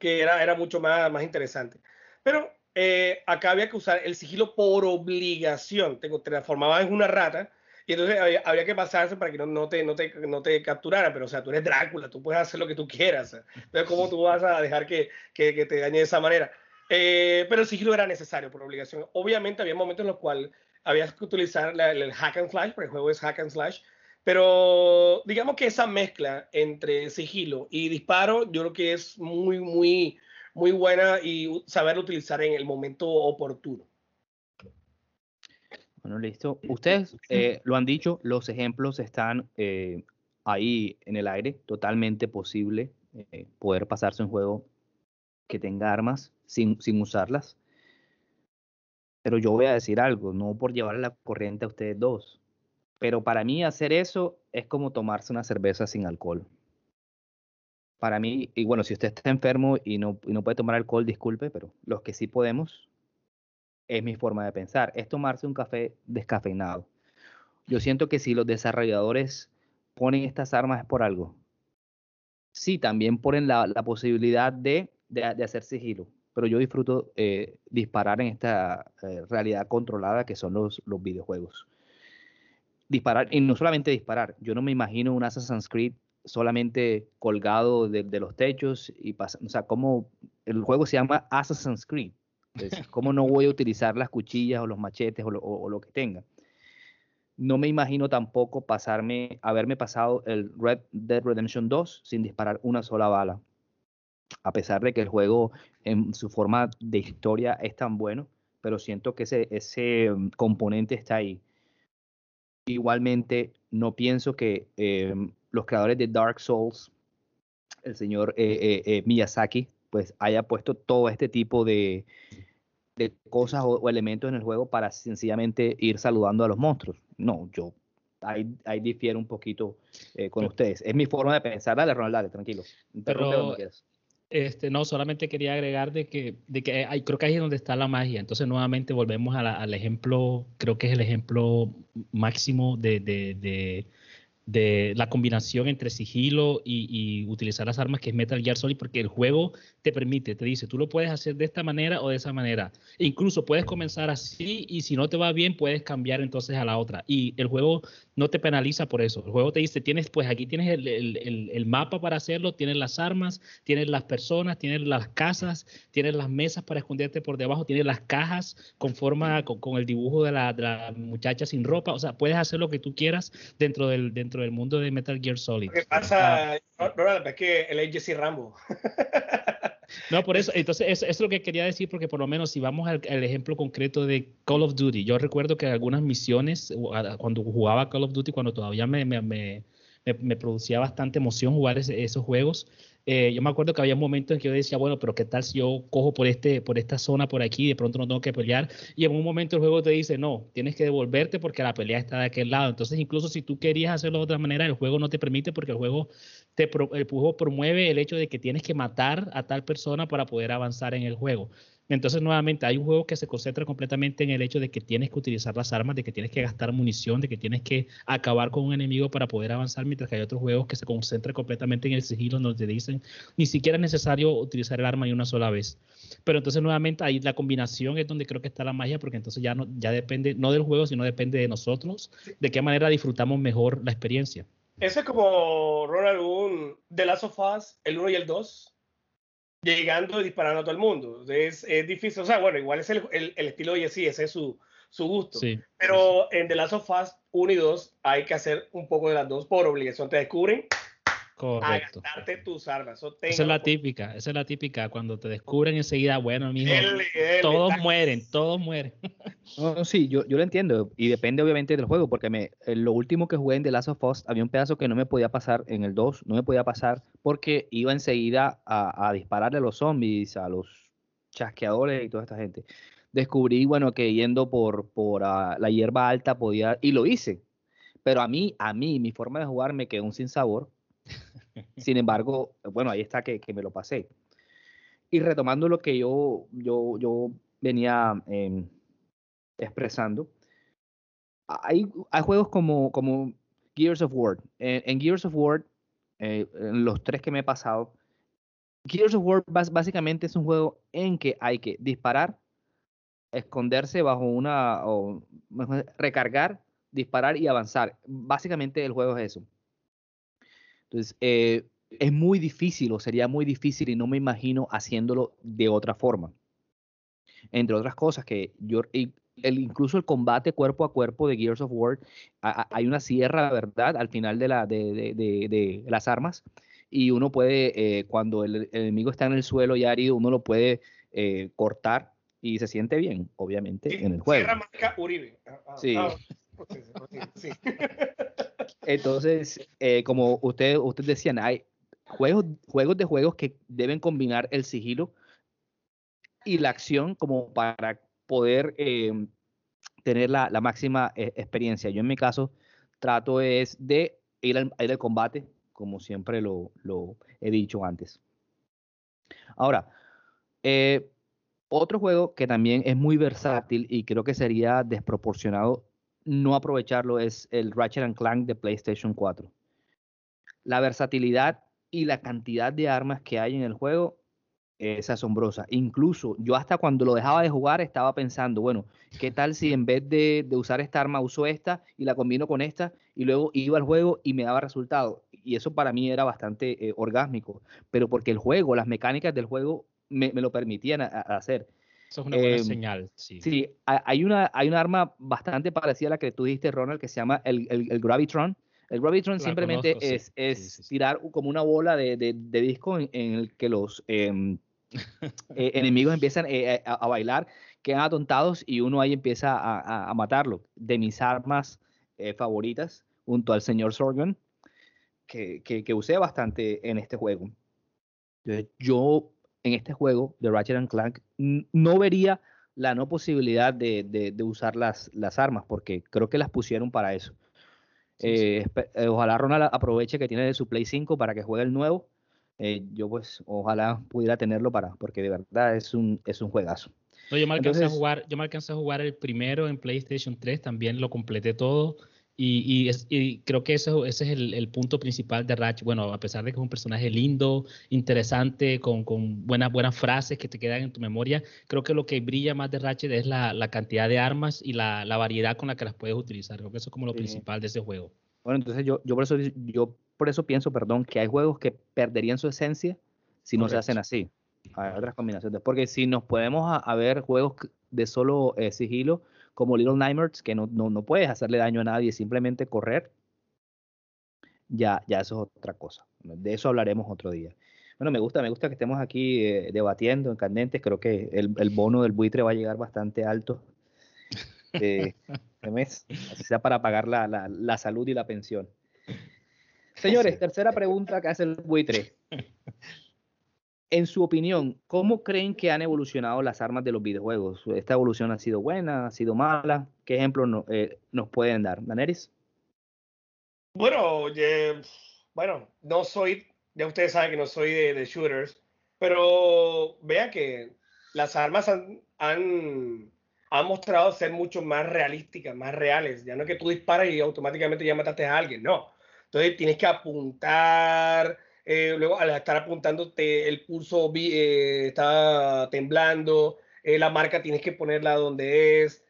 que era, era mucho más, más interesante. Pero eh, acá había que usar el sigilo por obligación. Te transformabas en una rata y entonces había, había, que pasarse para que no, no, te, no, te, no te capturara. Pero, o sea, tú eres Drácula, tú puedes hacer lo que tú quieras. Entonces, ¿cómo tú vas a dejar que, que, que te dañe de esa manera? Eh, pero el sigilo era necesario por obligación. Obviamente, había momentos en los cuales habías que utilizar la, el hack and slash, porque el juego es hack and slash, pero digamos que esa mezcla entre sigilo y disparo, yo creo que es muy, muy, muy buena y saber utilizar en el momento oportuno. Bueno, listo. Ustedes eh, lo han dicho, los ejemplos están eh, ahí en el aire, totalmente posible eh, poder pasarse un juego que tenga armas sin, sin usarlas. Pero yo voy a decir algo, no por llevar la corriente a ustedes dos. Pero para mí hacer eso es como tomarse una cerveza sin alcohol. Para mí, y bueno, si usted está enfermo y no, y no puede tomar alcohol, disculpe, pero los que sí podemos, es mi forma de pensar, es tomarse un café descafeinado. Yo siento que si los desarrolladores ponen estas armas es por algo. Sí, también ponen la, la posibilidad de de, hacer sigilo, pero yo disfruto eh, disparar en esta eh, realidad controlada que son los, los videojuegos. Disparar, y no solamente disparar, yo no me imagino un Assassin's Creed solamente colgado de, los techos y pasa, o sea, como el juego se llama Assassin's Creed, ¿cómo no voy a utilizar las cuchillas o los machetes o lo, que tenga? No me imagino tampoco pasarme, haberme pasado el Red Dead Redemption 2 sin disparar una sola bala. A pesar de que el juego en su forma de historia es tan bueno, pero siento que ese, ese mm, componente está ahí. Igualmente, no pienso que em, los creadores de Dark Souls, el señor eh, eh, eh, Miyazaki, pues haya puesto todo este tipo de, cosas o, elementos en el juego para sencillamente ir saludando a los monstruos. No, yo ahí, ahí difiero un poquito eh, con ustedes. Es mi forma de pensar. Dale, Ronald, dale, tranquilo. Pero, este, no, solamente quería agregar de que, de que hay, creo que ahí es donde está la magia. Entonces, nuevamente volvemos al ejemplo, creo que es el ejemplo máximo de, de de la combinación entre sigilo y, utilizar las armas que es Metal Gear Solid porque el juego te permite, te dice, tú lo puedes hacer de esta manera o de esa manera. Incluso puedes comenzar así y si no te va bien puedes cambiar entonces a la otra. Y el juego no te penaliza por eso. El juego te dice, tienes, pues aquí tienes el, mapa para hacerlo, tienes las armas, tienes las personas, tienes las casas, tienes las mesas para esconderte por debajo, tienes las cajas con forma, con, el dibujo de la, muchacha sin ropa. O sea, puedes hacer lo que tú quieras dentro del, dentro del mundo de Metal Gear Solid. ¿Qué pasa, ah. es que el es Jesse Rambo. No, por eso, entonces eso, es lo que quería decir, porque por lo menos si vamos al, ejemplo concreto de Call of Duty, yo recuerdo que algunas misiones, cuando jugaba Call of Duty, cuando todavía me, me, me, me producía bastante emoción jugar esos juegos, eh, yo me acuerdo que había momentos en que yo decía, bueno, pero ¿qué tal si yo cojo por, este, por esta zona por aquí y de pronto no tengo que pelear? Y en un momento el juego te dice, no, tienes que devolverte porque la pelea está de aquel lado. Entonces, incluso si tú querías hacerlo de otra manera, el juego no te permite porque el juego, te, el juego promueve el hecho de que tienes que matar a tal persona para poder avanzar en el juego. Entonces, nuevamente, hay un juego que se concentra completamente en el hecho de que tienes que utilizar las armas, de que tienes que gastar munición, de que tienes que acabar con un enemigo para poder avanzar, mientras que hay otros juegos que se concentran completamente en el sigilo, donde te dicen ni siquiera es necesario utilizar el arma ni una sola vez. Pero entonces, nuevamente, ahí la combinación es donde creo que está la magia, porque entonces ya, no, ya depende, no del juego, sino depende de nosotros, de qué manera disfrutamos mejor la experiencia. Ese es como Ronald un The Last of Us, el 1 y el 2 llegando y disparando a todo el mundo. Es, es difícil, o sea, bueno, igual es el, el, el estilo de Jesse, ese es su, su gusto. Sí, Pero en The Last of Us 1 y 2 hay que hacer un poco de las dos por obligación. Te descubren Correcto. a gastarte tus armas. esa es la típica, esa es la típica. Cuando te descubren enseguida, bueno, mijo, todos mueren, todos mueren. No, sí, yo, yo lo entiendo. Y depende obviamente del juego, porque me, lo último que jugué en The Last of Us había un pedazo que no me podía pasar en el 2, no me podía pasar porque iba enseguida a, a dispararle a los zombies, a los chasqueadores y toda esta gente. Descubrí, bueno, que yendo por, por ah, la hierba alta podía, y lo hice. Pero a mí, a mí, mi forma de jugar me quedó un sin sabor sin embargo, bueno, ahí está que, me lo pasé. Y retomando lo que yo, yo, yo venía em, expresando, hay, hay, juegos como, como Gears of War. En, Gears of War, eh, en los tres que me he pasado, Gears of War básicamente es un juego en que hay que disparar, esconderse bajo una, o recargar, disparar y avanzar. Básicamente el juego es eso. Entonces, eh, es muy difícil o sería muy difícil y no me imagino haciéndolo de otra forma. Entre otras cosas que yo, el, incluso el combate cuerpo a cuerpo de Gears of War, hay una sierra, ¿verdad? Al final de, la, de, de, las armas y uno puede, eh, cuando el, enemigo está en el suelo ya herido, uno lo puede eh, cortar y se siente bien, obviamente, en el juego. Sierra marca Uribe. Ah, ah, sí. Ah, Entonces, eh, como ustedes usted decían, hay juegos, juegos de juegos que deben combinar el sigilo y la acción como para poder em, tener la, máxima eh, experiencia. Yo en mi caso trato es de ir al, combate, como siempre lo, he dicho antes. Ahora, eh, otro juego que también es muy versátil y creo que sería desproporcionado no aprovecharlo es el Ratchet and Clank de PlayStation 4. La versatilidad y la cantidad de armas que hay en el juego es asombrosa. Incluso yo hasta cuando lo dejaba de jugar estaba pensando, bueno, ¿qué tal si en vez de, usar esta arma uso esta y la combino con esta y luego iba al juego y me daba resultado? Y eso para mí era bastante eh, orgásmico, pero porque el juego, las mecánicas del juego me, lo permitían hacer. Eso es una buena em, señal, sí. Sí, hay una, hay una arma bastante parecida a la que tú dijiste, Ronald, que se llama el, el, Gravitron. El Gravitron simplemente es, es tirar como una bola de, de, disco en, el que los em, eh, enemigos empiezan eh, a, bailar, quedan atontados y uno ahí empieza a, a matarlo. De mis armas eh, favoritas, junto al señor Sorgan, que, que, que usé bastante en este juego. Yo en este juego de Ratchet and Clank no vería la no posibilidad de, de, usar las, las, armas, porque creo que las pusieron para eso. Eh, eh, ojalá Ronald aproveche que tiene de su Play 5 para que juegue el nuevo. Eh, yo pues ojalá pudiera tenerlo para, porque de verdad es un, es un juegazo. yo me alcancé a jugar, yo me alcancé a jugar el primero en PlayStation 3, también lo completé todo. Y, y, creo que eso, ese es el, punto principal de Ratchet. Bueno, a pesar de que es un personaje lindo, interesante, con, con, buenas, buenas frases que te quedan en tu memoria, creo que lo que brilla más de Ratchet es la, la cantidad de armas y la, la, variedad con la que las puedes utilizar. Creo que eso es como lo principal de ese juego. Bueno, entonces yo, yo, por eso, yo por eso pienso, perdón, que hay juegos que perderían su esencia si no se hacen así. Hay otras combinaciones. Porque si nos podemos a, ver juegos de solo eh, sigilo, como Little Nightmares, que no, no, no, puedes hacerle daño a nadie, simplemente correr, ya, ya eso es otra cosa. De eso hablaremos otro día. Bueno, me gusta, me gusta que estemos aquí eh, debatiendo en candentes. Creo que el, el, bono del buitre va a llegar bastante alto eh, este mes, así sea para pagar la, la, la salud y la pensión. Señores, tercera pregunta que hace el buitre. En su opinión, ¿cómo creen que han evolucionado las armas de los videojuegos? ¿Esta evolución ha sido buena, ha sido mala? ¿Qué ejemplos eh, nos pueden dar? ¿Daneris? Bueno, bueno, no soy, ya ustedes saben que no soy de, shooters, pero vean que las armas han, han, han, mostrado ser mucho más realísticas, más reales. Ya no es que tú disparas y automáticamente ya mataste a alguien, no. Entonces tienes que apuntar, eh, luego al estar apuntándote el pulso eh, está temblando, eh, la marca tienes que ponerla donde es.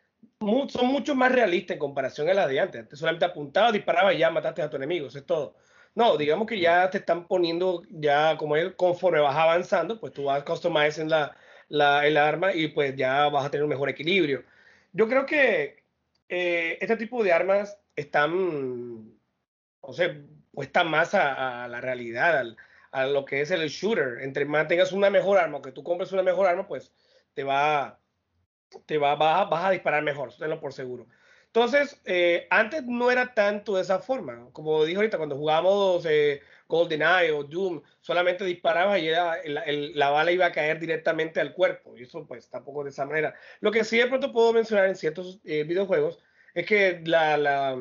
son mucho más realistas en comparación a las de antes. Antes solamente apuntabas, disparabas y ya mataste a tu enemigo, eso es todo. No, digamos que ya te están poniendo, ya como él, conforme vas avanzando, pues tú vas customizing la, la, el arma y pues ya vas a tener un mejor equilibrio. Yo creo que este tipo de armas están, o sea, cuesta más a, la realidad, a lo que es el shooter. Entre más tengas una mejor arma, que tú compres una mejor arma, pues te va, te va, vas, vas a disparar mejor, tenlo por seguro. Entonces, eh, antes no era tanto de esa forma. Como dijo ahorita, cuando jugábamos eh, GoldenEye o Doom, solamente disparabas y la bala iba a caer directamente al cuerpo. Y eso, pues, tampoco de esa manera. Lo que sí de pronto puedo mencionar en ciertos eh, videojuegos es que la, la,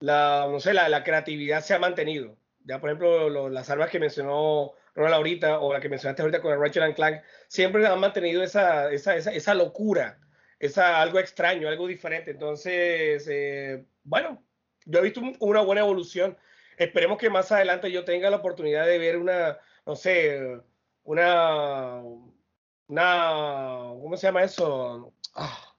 la, no sé, la, la, creatividad se ha mantenido. Ya, por ejemplo, las armas que mencionó Ronald ahorita, o la que mencionaste ahorita con el Ratchet and Clank, siempre han mantenido esa, esa, esa, esa locura, esa, algo extraño, algo diferente. Entonces, eh, bueno, yo he visto una buena evolución. Esperemos que más adelante yo tenga la oportunidad de ver una, no sé, una, una, ¿cómo se llama eso? Ah,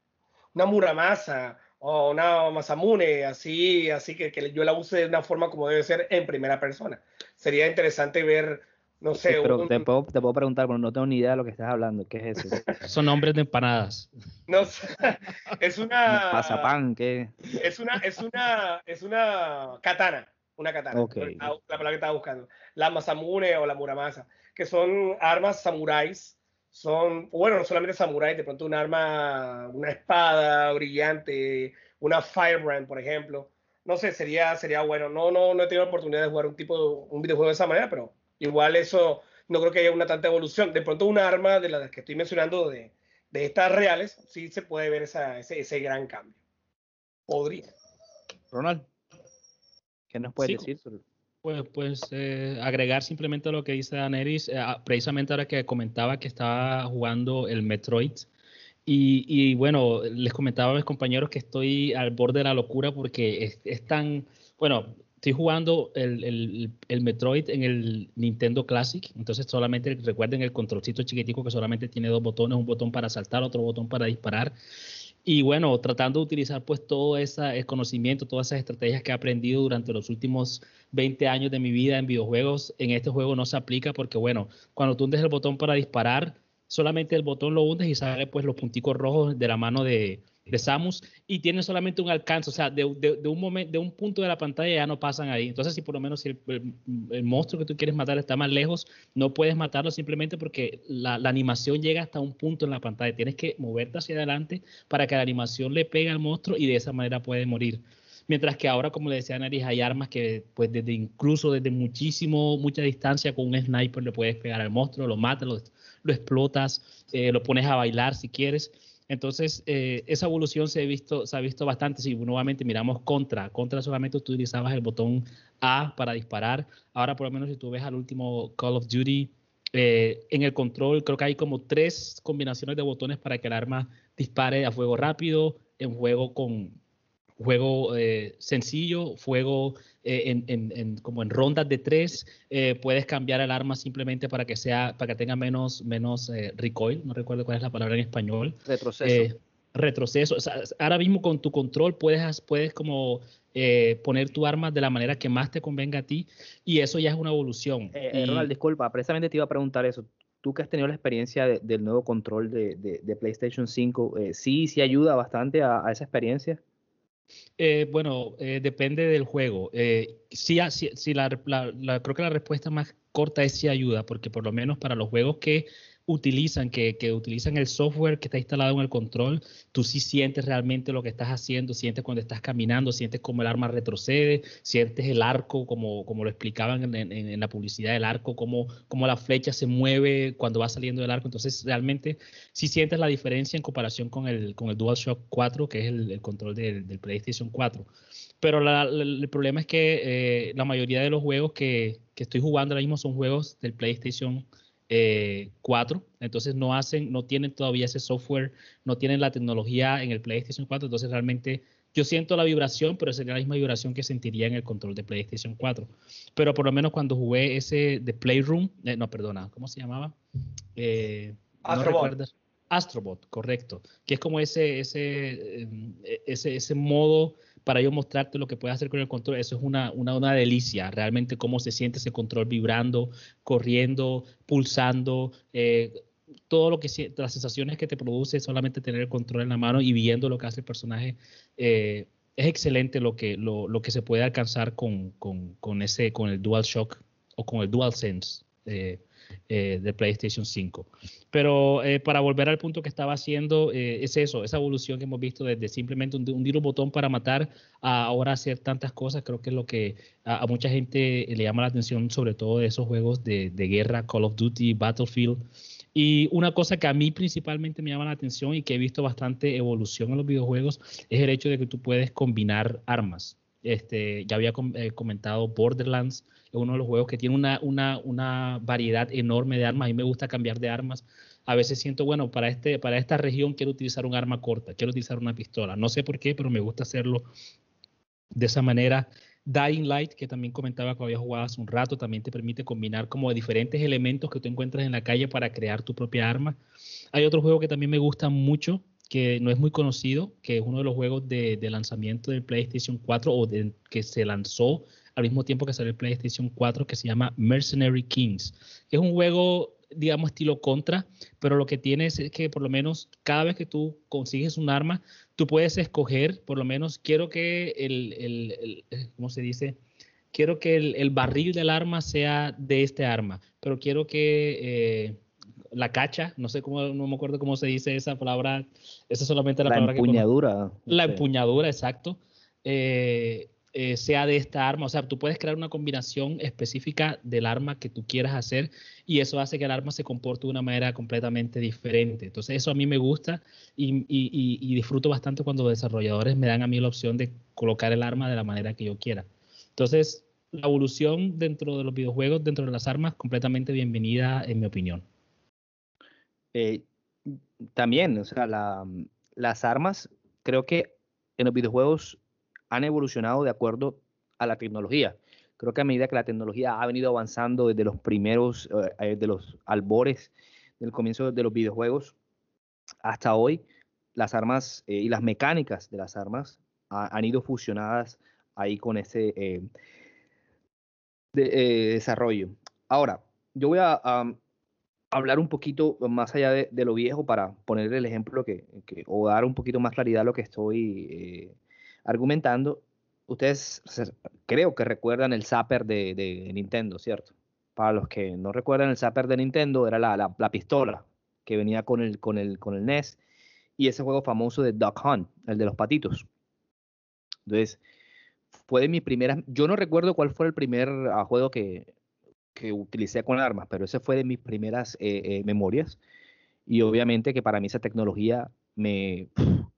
una muramasa o una Masamune, así, así que, que, yo la use de una forma como debe ser en primera persona. Sería interesante ver, no sé. pero te, puedo, te, puedo, preguntar, pero no tengo ni idea de lo que estás hablando. ¿Qué es eso? Son nombres de empanadas. No es una. Pasapán, ¿qué? Es una, es una, es una katana. Una katana. Okay. La, la, palabra que estaba buscando. La Masamune o la Muramasa, que son armas samuráis son, bueno, no solamente samuráis, de pronto un arma, una espada brillante, una firebrand, por ejemplo. No sé, sería, sería bueno. No, no, no he tenido la oportunidad de jugar un tipo, un videojuego de esa manera, pero igual eso no creo que haya una tanta evolución. De pronto un arma de las que estoy mencionando de, de estas reales, sí se puede ver esa, ese, ese gran cambio. Podría. Ronald, ¿qué nos puede decir sobre pues, pues eh, agregar simplemente lo que dice Daneris, eh, precisamente ahora que comentaba que estaba jugando el Metroid. Y, y, bueno, les comentaba a mis compañeros que estoy al borde de la locura porque es, tan, bueno, estoy jugando el, el, el, Metroid en el Nintendo Classic, entonces solamente recuerden el controlcito chiquitico que solamente tiene dos botones, un botón para saltar, otro botón para disparar. Y bueno, tratando de utilizar pues todo ese conocimiento, todas esas estrategias que he aprendido durante los últimos 20 años de mi vida en videojuegos, en este juego no se aplica porque bueno, cuando tú hundes el botón para disparar, solamente el botón lo hundes y sale pues los punticos rojos de la mano de, de y tiene solamente un alcance, o sea, de, un momento, de un punto de la pantalla ya no pasan ahí. Entonces, si por lo menos si el, monstruo que tú quieres matar está más lejos, no puedes matarlo simplemente porque la, animación llega hasta un punto en la pantalla. Tienes que moverte hacia adelante para que la animación le pegue al monstruo y de esa manera puede morir. Mientras que ahora, como le decía Nariz, hay armas que, pues, desde incluso desde muchísimo, mucha distancia con un sniper le puedes pegar al monstruo, lo matas, lo, explotas, eh, lo pones a bailar si quieres. Entonces, eh, esa evolución se ha, visto, se ha visto bastante. Si nuevamente miramos contra, contra solamente tú utilizabas el botón A para disparar. Ahora, por lo menos, si tú ves al último Call of Duty, eh, en el control creo que hay como tres combinaciones de botones para que el arma dispare a fuego rápido, en juego con juego eh, sencillo, fuego eh, en, como en rondas de tres, eh, puedes cambiar el arma simplemente para que sea, para que tenga menos, menos recoil, no recuerdo cuál es la palabra en español. Retroceso. retroceso. ahora mismo con tu control puedes, puedes como poner tu arma de la manera que más te convenga a ti y eso ya es una evolución. Ronald, disculpa, precisamente te iba a preguntar eso. Tú que has tenido la experiencia del nuevo control de, de, PlayStation 5, ¿sí, sí ayuda bastante a esa experiencia? Eh, bueno, eh, depende del juego. Eh, sí, sí, la, creo que la respuesta más corta es sí ayuda, porque por lo menos para los juegos que utilizan, que, que, utilizan el software que está instalado en el control, tú sí sientes realmente lo que estás haciendo, sientes cuando estás caminando, sientes como el arma retrocede, sientes el arco, como, como lo explicaban en, en, la publicidad del arco, como, como la flecha se mueve cuando va saliendo del arco. Entonces, realmente sí sientes la diferencia en comparación con el, con el DualShock 4, que es el, el control del, del, PlayStation 4. Pero el problema es que eh, la mayoría de los juegos que, que estoy jugando ahora mismo son juegos del PlayStation 4 eh, 4, entonces no hacen, no tienen todavía ese software, no tienen la tecnología en el PlayStation 4, entonces realmente yo siento la vibración, pero sería la misma vibración que sentiría en el control de PlayStation 4. Pero por lo menos cuando jugué ese de Playroom, eh, no, perdona, ¿cómo se llamaba? Eh, Astrobot. Astrobot, correcto, que es como ese, ese, em, e, ese, ese modo para yo mostrarte lo que puedes hacer con el control. Eso es una, una, una, delicia, realmente cómo se siente ese control vibrando, corriendo, pulsando, eh, todo lo que las sensaciones que te produce solamente tener el control en la mano y viendo lo que hace el personaje. Eh, es excelente lo que, lo, lo, que se puede alcanzar con, con, con, ese, con el DualShock o con el DualSense. Eh, eh, de PlayStation 5. Pero eh, para volver al punto que estaba haciendo, eh, es eso, esa evolución que hemos visto desde simplemente hundir un botón para matar a ahora hacer tantas cosas, creo que es lo que a, mucha gente le llama la atención, sobre todo de esos juegos de, de guerra, Call of Duty, Battlefield. Y una cosa que a mí principalmente me llama la atención y que he visto bastante evolución en los videojuegos es el hecho de que tú puedes combinar armas. Este, ya había comentado Borderlands, uno de los juegos que tiene una, una, una variedad enorme de armas. A mí me gusta cambiar de armas. A veces siento, bueno, para, este, para esta región quiero utilizar un arma corta, quiero utilizar una pistola. No sé por qué, pero me gusta hacerlo de esa manera. Dying Light, que también comentaba que había jugado hace un rato, también te permite combinar como diferentes elementos que tú encuentras en la calle para crear tu propia arma. Hay otro juego que también me gusta mucho, que no es muy conocido, que es uno de los juegos de, de lanzamiento del PlayStation 4 o de, que se lanzó al mismo tiempo que salió el PlayStation 4, que se llama Mercenary Kings, es un juego, digamos, estilo contra, pero lo que tiene es que por lo menos cada vez que tú consigues un arma, tú puedes escoger, por lo menos, quiero que el, el, el ¿cómo se dice? Quiero que el, barril del arma sea de este arma, pero quiero que... Eh, la cacha, no sé cómo, no me acuerdo cómo se dice esa palabra, esa es solamente la, la palabra empuñadura, La empuñadura, exacto. Eh, eh, sea de esta arma. O sea, tú puedes crear una combinación específica del arma que tú quieras hacer y eso hace que el arma se comporte de una manera completamente diferente. Entonces, eso a mí me gusta y, disfruto bastante cuando los desarrolladores me dan a mí la opción de colocar el arma de la manera que yo quiera. Entonces, la evolución dentro de los videojuegos, dentro de las armas, completamente bienvenida en mi opinión. Eh, también, o sea, las armas, creo que en los videojuegos han evolucionado de acuerdo a la tecnología. Creo que a medida que la tecnología ha venido avanzando desde los primeros, eh, de los albores del comienzo de los videojuegos hasta hoy, las armas y las mecánicas de las armas han ido fusionadas ahí con ese desarrollo. Ahora, yo voy a, hablar un poquito más allá de, lo viejo para poner el ejemplo que, o dar un poquito más claridad a lo que estoy eh, argumentando. Ustedes creo que recuerdan el Zapper de, Nintendo, ¿cierto? Para los que no recuerdan el Zapper de Nintendo, era la, la, pistola que venía con el, con, el, con el NES y ese juego famoso de Duck Hunt, el de los patitos. Entonces, fue de mis primeras, yo no recuerdo cuál fue el primer ah, juego que, que utilicé con armas, pero ese fue de mis primeras eh, eh, memorias. Y obviamente que para mí esa tecnología me,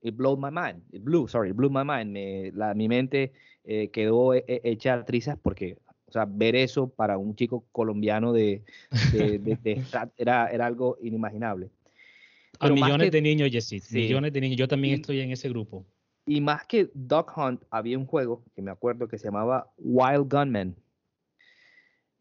it blew my mind, it blew, sorry, it blew my mind, me, la, mi mente eh, quedó hecha trizas porque, o sea, ver eso para un chico colombiano de, de, era, era algo inimaginable. A millones de niños, Jesse, millones de niños, yo también estoy en ese grupo. Y más que Dog Hunt, había un juego que me acuerdo que se llamaba Wild Gunman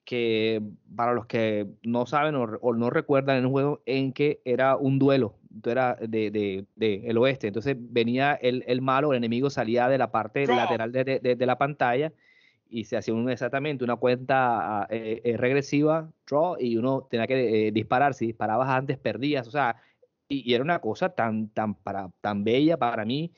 que para los que no saben o, no recuerdan en un juego en que era un duelo, era de, de, el oeste, entonces venía el, el, malo, el enemigo salía de la parte lateral de, la pantalla y se hacía un, exactamente una cuenta ah, eh, eh, regresiva, draw, y uno tenía que eh, disparar, si disparabas antes perdías, o sea, y, y, era una cosa tan, tan, para, tan bella para mí,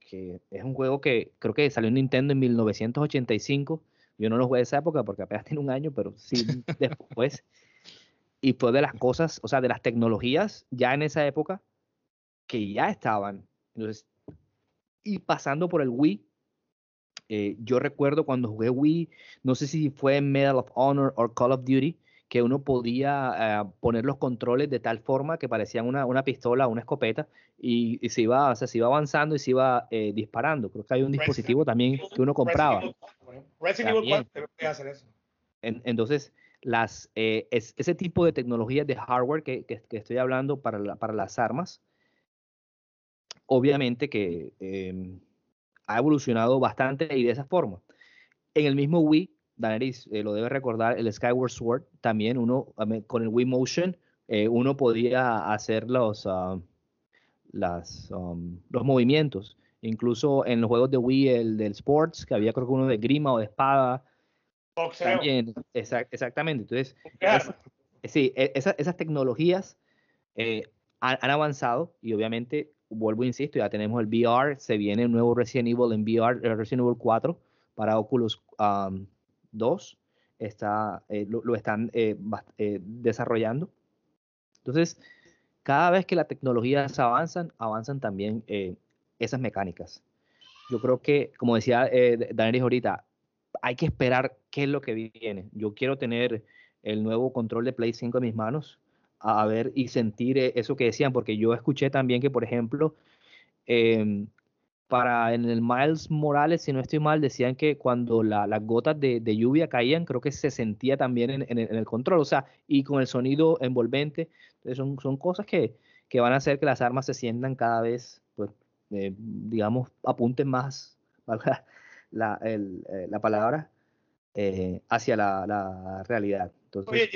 que es un juego que creo que salió en Nintendo en 1985 yo no lo jugué de esa época porque apenas tiene un año, pero sí después. Y fue de las cosas, o sea, de las tecnologías ya en esa época que ya estaban. Entonces, y pasando por el Wii, eh, yo recuerdo cuando jugué Wii, no sé si fue Medal of Honor o Call of Duty, que uno podía eh, poner los controles de tal forma que parecían una, una pistola, una escopeta, y, se, iba, o sea, se iba avanzando y se iba eh, disparando. Creo que hay un dispositivo también que uno compraba. entonces, las, eh, ese tipo de tecnologías de hardware que, que, estoy hablando para, para, las armas, obviamente que em, ha evolucionado bastante y de esa forma. En el mismo Wii Daenerys eh, lo debe recordar, el Skyward Sword, también uno, con el Wii Motion, eh, uno podía hacer los, las, um, los movimientos. Incluso en los juegos de Wii, el del Sports, que había creo que uno de grima o de espada. También, exactamente. Entonces, sí, e, esas tecnologías eh, han, avanzado y obviamente, vuelvo, insisto, ya tenemos el VR, se viene el nuevo Resident Evil en VR, Resident Evil 4 para Oculus um, 2 está, eh, lo, están eh, eh, desarrollando. Entonces, cada vez que las tecnologías avanzan, avanzan también esas mecánicas. Yo creo que, como decía Daniel ahorita, hay que esperar qué es lo que viene. Yo quiero tener el nuevo control de Play 5 en mis manos, a ver y sentir eso que decían, porque yo escuché también que, por ejemplo, em, para en el Miles Morales, si no estoy mal, decían que cuando las gotas de, lluvia caían, creo que se sentía también en, el control, o sea, y con el sonido envolvente. Entonces son, son cosas que, que, van a hacer que las armas se sientan cada vez, pues, eh, digamos, apunten más, la, eh, la palabra, eh, hacia la, realidad. Oye,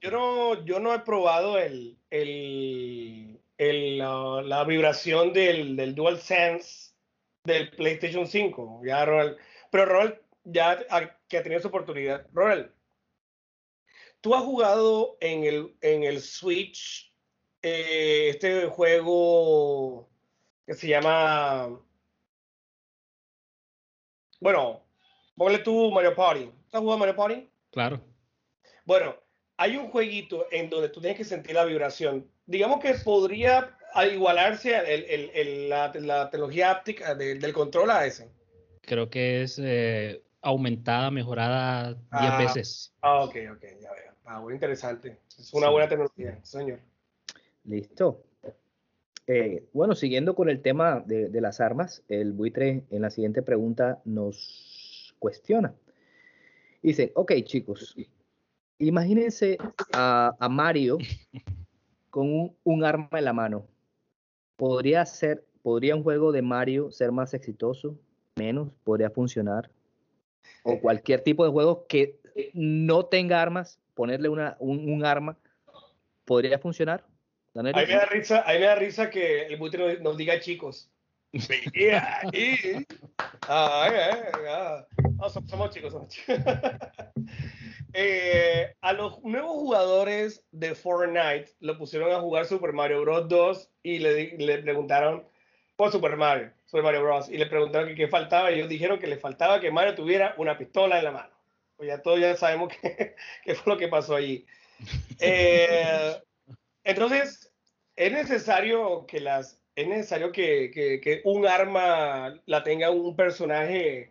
yo, no, yo no he probado el, el, la, vibración del, del DualSense del PlayStation 5. Ya, Ronald. Pero Ronald, ya que ha tenido su oportunidad. Ronald, tú has jugado en el, en el Switch eh, este juego que se llama. Bueno, ponle tú Mario Party. ¿Has jugado Mario Party? Claro. Bueno, hay un jueguito en donde tú tienes que sentir la vibración. Digamos que podría a igualarse el, la, tecnología áptica del control a ese? Creo que es eh, aumentada, mejorada 10 ah, veces. Ah, ok, ok, ya veo. Ah, muy interesante. Es una buena tecnología, señor. Listo. Eh, bueno, siguiendo con el tema de, las armas, el buitre en la siguiente pregunta nos cuestiona. Dice, ok chicos, imagínense a, a Mario con un, arma en la mano. ¿Podría ser, podría un juego de Mario ser más exitoso? ¿Menos? ¿Podría funcionar? o cualquier tipo de juego que no tenga armas, ponerle una, un, arma, ¿podría funcionar? A mí, me da risa, a mí me da risa que el buitre nos diga chicos. Ah, somos chicos, somos chicos. Eh, a los nuevos jugadores de Fortnite lo pusieron a jugar Super Mario Bros. 2 y le, preguntaron por Super Mario, Super Mario Bros. Y le preguntaron qué faltaba y ellos dijeron que le faltaba que Mario tuviera una pistola en la mano. Pues ya todos ya sabemos qué, fue lo que pasó allí. Eh, entonces, es necesario que las es necesario que, un arma la tenga un personaje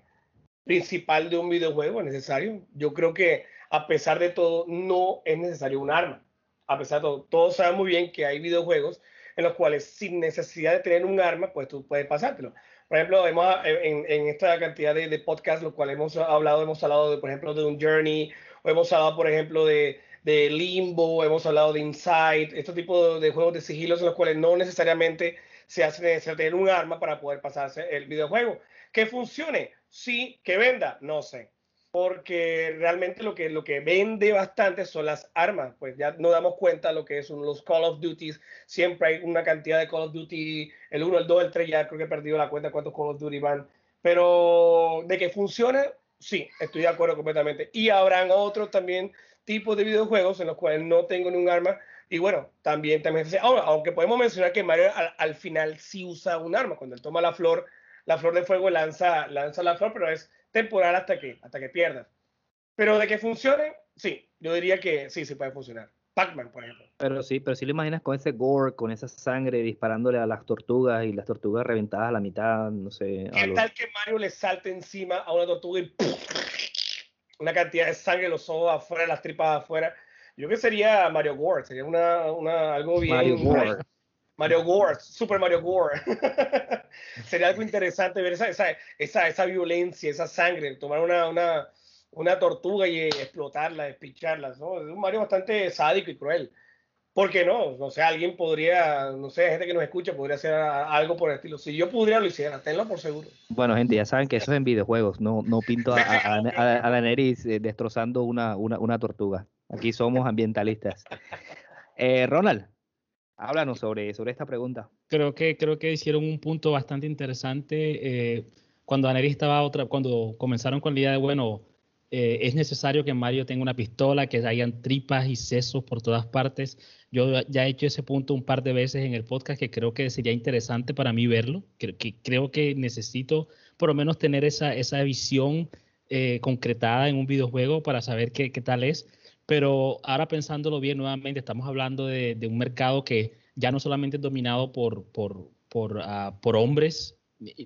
principal de un videojuego, es necesario. Yo creo que a pesar de todo, no es necesario un arma. A pesar de todo, todos saben muy bien que hay videojuegos en los cuales sin necesidad de tener un arma, pues tú puedes pasártelo. Por ejemplo, hemos, en, esta cantidad de, de podcasts, los cuales hemos hablado, hemos hablado, de, por ejemplo, de un Journey, o hemos hablado, por ejemplo, de, de Limbo, hemos hablado de Inside, este tipo de juegos de sigilos en los cuales no necesariamente se hace necesario tener un arma para poder pasarse el videojuego. Que funcione, sí, que venda, no sé porque realmente lo que, lo que vende bastante son las armas, pues ya nos damos cuenta lo que son los Call of Duty, siempre hay una cantidad de Call of Duty, el 1, el 2, el 3, ya creo que he perdido la cuenta cuántos Call of Duty van, pero de que funciona, sí, estoy de acuerdo completamente. Y habrán otros también tipos de videojuegos en los cuales no tengo ni un arma, y bueno, también, también aunque podemos mencionar que Mario al, al, final sí usa un arma, cuando él toma la flor, la flor de fuego lanza, lanza la flor, pero es temporal hasta que, hasta que pierdas. Pero de que funcione, sí, yo diría que sí, sí puede funcionar. Pac-Man, por ejemplo. Pero sí, pero si lo imaginas con ese gore, con esa sangre disparándole a las tortugas y las tortugas reventadas a la mitad, no sé. ¿Qué tal que Mario le salte encima a una tortuga y una cantidad de sangre, los ojos afuera, las tripas afuera? Yo creo que sería Mario Gore, sería una, una algo bien. Mario Gore. Mario Gore, Super Mario Gore. Sería algo interesante ver esa, esa, esa, violencia, esa sangre, tomar una, una, una tortuga y explotarla, despicharla. ¿no? Es un Mario bastante sádico y cruel. ¿Por qué no? No sé, alguien podría, no sé, gente que nos escucha podría hacer algo por el estilo. Si yo pudiera, lo hiciera, tenlo por seguro. Bueno, gente, ya saben que eso es en videojuegos. No, no pinto a, a, a, a eh, destrozando una, una, una, tortuga. Aquí somos ambientalistas. Eh, Ronald, Háblanos sobre, sobre esta pregunta. Creo que, creo que hicieron un punto bastante interesante. Eh, cuando Aneris estaba otra, cuando comenzaron con la idea de, bueno, eh, es necesario que Mario tenga una pistola, que hayan tripas y sesos por todas partes. Yo ya he hecho ese punto un par de veces en el podcast que creo que sería interesante para mí verlo, que, que creo que necesito por lo menos tener esa, esa visión eh, concretada en un videojuego para saber qué, qué tal es. Pero ahora pensándolo bien, nuevamente estamos hablando de, un mercado que ya no solamente es dominado por, por, por, ah, por hombres,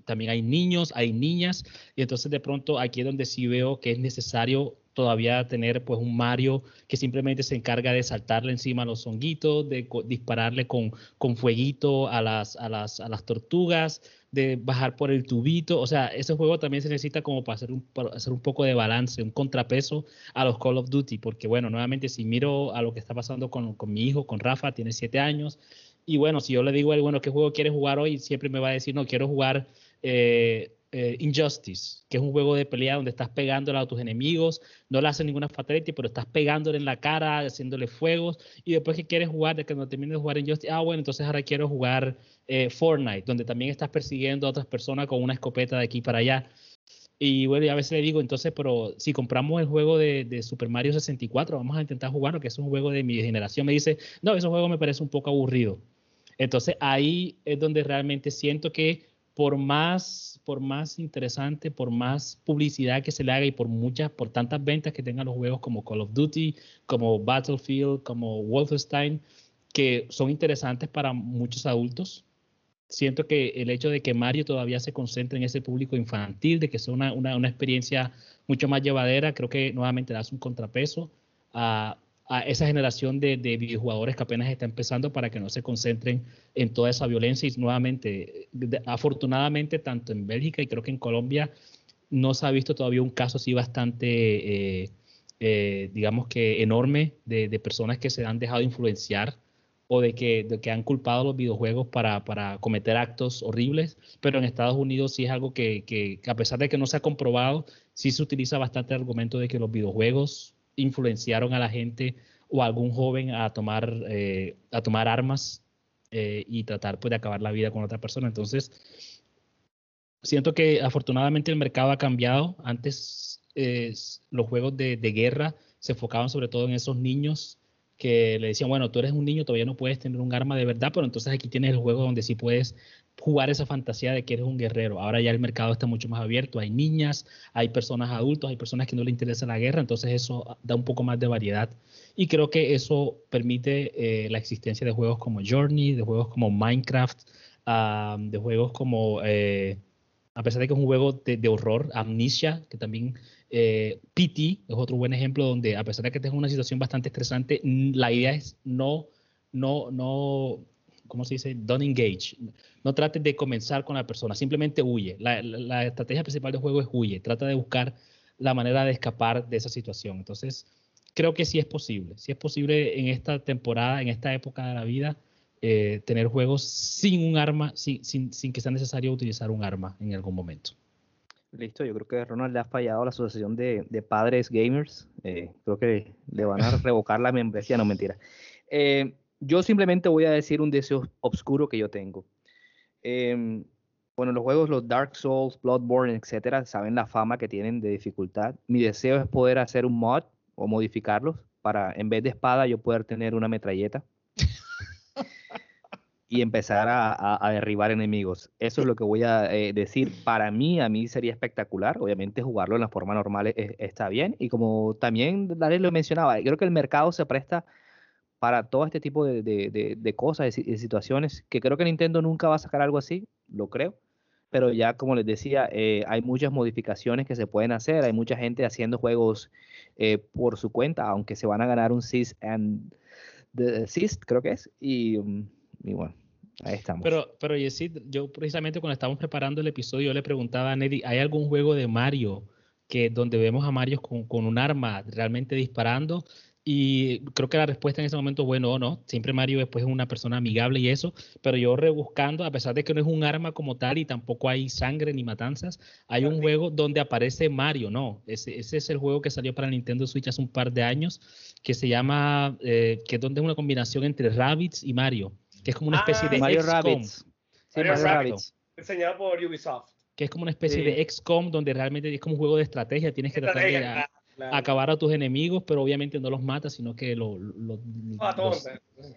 también hay niños, hay niñas, y entonces de pronto aquí es donde sí veo que es necesario todavía tener pues un Mario que simplemente se encarga de saltarle encima a los honguitos, de dispararle con, con fueguito a las, a, las, a las tortugas, de bajar por el tubito. O sea, ese juego también se necesita como para hacer un, para hacer un poco de balance, un contrapeso a los Call of Duty, porque bueno, nuevamente si miro a lo que está pasando con, con mi hijo, con Rafa, tiene siete años, y bueno, si yo le digo bueno, ¿qué juego quieres jugar hoy? Siempre me va a decir, no, quiero jugar eh, eh, Injustice, que es un juego de pelea donde estás pegándole a tus enemigos, no le haces ninguna fatality, pero estás pegándole en la cara, haciéndole fuegos, y después que quieres jugar, de que no termines de jugar Injustice, ah, bueno, entonces ahora quiero jugar eh, Fortnite, donde también estás persiguiendo a otras personas con una escopeta de aquí para allá. Y bueno, y a veces le digo, entonces, pero si compramos el juego de, de, Super Mario 64, vamos a intentar jugarlo, que es un juego de mi generación. Me dice, no, ese juego me parece un poco aburrido. Entonces ahí es donde realmente siento que por más, por más interesante, por más publicidad que se le haga y por muchas, por tantas ventas que tengan los juegos como Call of Duty, como Battlefield, como Wolfenstein, que son interesantes para muchos adultos, siento que el hecho de que Mario todavía se concentre en ese público infantil, de que sea una, una, una experiencia mucho más llevadera, creo que nuevamente das un contrapeso a, a esa generación de, de, que apenas está empezando para que no se concentren en toda esa violencia. Y nuevamente, afortunadamente, tanto en Bélgica y creo que en Colombia no se ha visto todavía un caso así bastante, eh, eh, digamos que enorme, de, de, personas que se han dejado influenciar o de que, de que han culpado los videojuegos para, para, cometer actos horribles, pero en Estados Unidos sí es algo que, que, a pesar de que no se ha comprobado, sí se utiliza bastante el argumento de que los videojuegos influenciaron a la gente o a algún joven a tomar, eh, a tomar armas eh, y tratar pues, de acabar la vida con otra persona. Entonces, siento que afortunadamente el mercado ha cambiado. Antes los juegos de, de, guerra se enfocaban sobre todo en esos niños que le decían, bueno, tú eres un niño, todavía no puedes tener un arma de verdad, pero entonces aquí tienes el juego donde sí puedes jugar esa fantasía de que eres un guerrero. Ahora ya el mercado está mucho más abierto, hay niñas, hay personas adultos, hay personas que no le interesa la guerra, entonces eso da un poco más de variedad. Y creo que eso permite eh, la existencia de juegos como Journey, de juegos como Minecraft, de juegos como, eh, a pesar de que es un juego de horror, Amnesia, que también eh, PT es otro buen ejemplo donde a pesar de que tengas una situación bastante estresante, la idea es no, no, no, ¿cómo se dice? Don't engage. No trates de comenzar con la persona, simplemente huye. La, estrategia principal del juego es huye. Trata de buscar la manera de escapar de esa situación. Entonces, creo que sí es posible. Sí es posible en esta temporada, en esta época de la vida, eh, tener juegos sin un arma, sin, sin, sin que sea necesario utilizar un arma en algún momento. Listo, yo creo que Ronald le ha fallado a la Asociación de, Padres Gamers. Eh, creo que le van a revocar la membresía, no mentira. Eh, yo simplemente voy a decir un deseo oscuro que yo tengo. Em, bueno, los juegos, los Dark Souls, Bloodborne, etcétera, saben la fama que tienen de dificultad. Mi deseo es poder hacer un mod o modificarlos para, en vez de espada, yo poder tener una metralleta y empezar a, derribar enemigos. Eso es lo que voy a eh, decir. Para mí, a mí sería espectacular. Obviamente jugarlo en la forma normal está bien. Y como también Daniel lo mencionaba, creo que el mercado se presta para todo este tipo de, cosas, de, situaciones, que creo que Nintendo nunca va a sacar algo así, lo creo. Pero ya, como les decía, eh, hay muchas modificaciones que se pueden hacer. Hay mucha gente haciendo juegos eh, por su cuenta, aunque se van a ganar un CIS and the CIS, creo que es. Y mm, y bueno, ahí estamos. Pero, pero Yesid, yo precisamente cuando estábamos preparando el episodio, yo le preguntaba a Neddy, ¿hay algún juego de Mario que donde vemos a Mario con, con un arma realmente disparando? Y creo que la respuesta en ese momento, bueno, no, siempre Mario después es una persona amigable y eso, pero yo rebuscando, a pesar de que no es un arma como tal y tampoco hay sangre ni matanzas, hay un juego donde aparece Mario, ¿no? Ese, ese es el juego que salió para Nintendo Switch hace un par de años, que se llama, eh, que es donde es una combinación entre Rabbids y Mario que es como una especie de ah, Mario Rabbids. Sí, Mario, Rabbids. Enseñado por Ubisoft. Que es como una especie de XCOM donde realmente es como un juego de estrategia, tienes que tratar de acabar a tus enemigos, pero obviamente no los matas, sino que lo, los,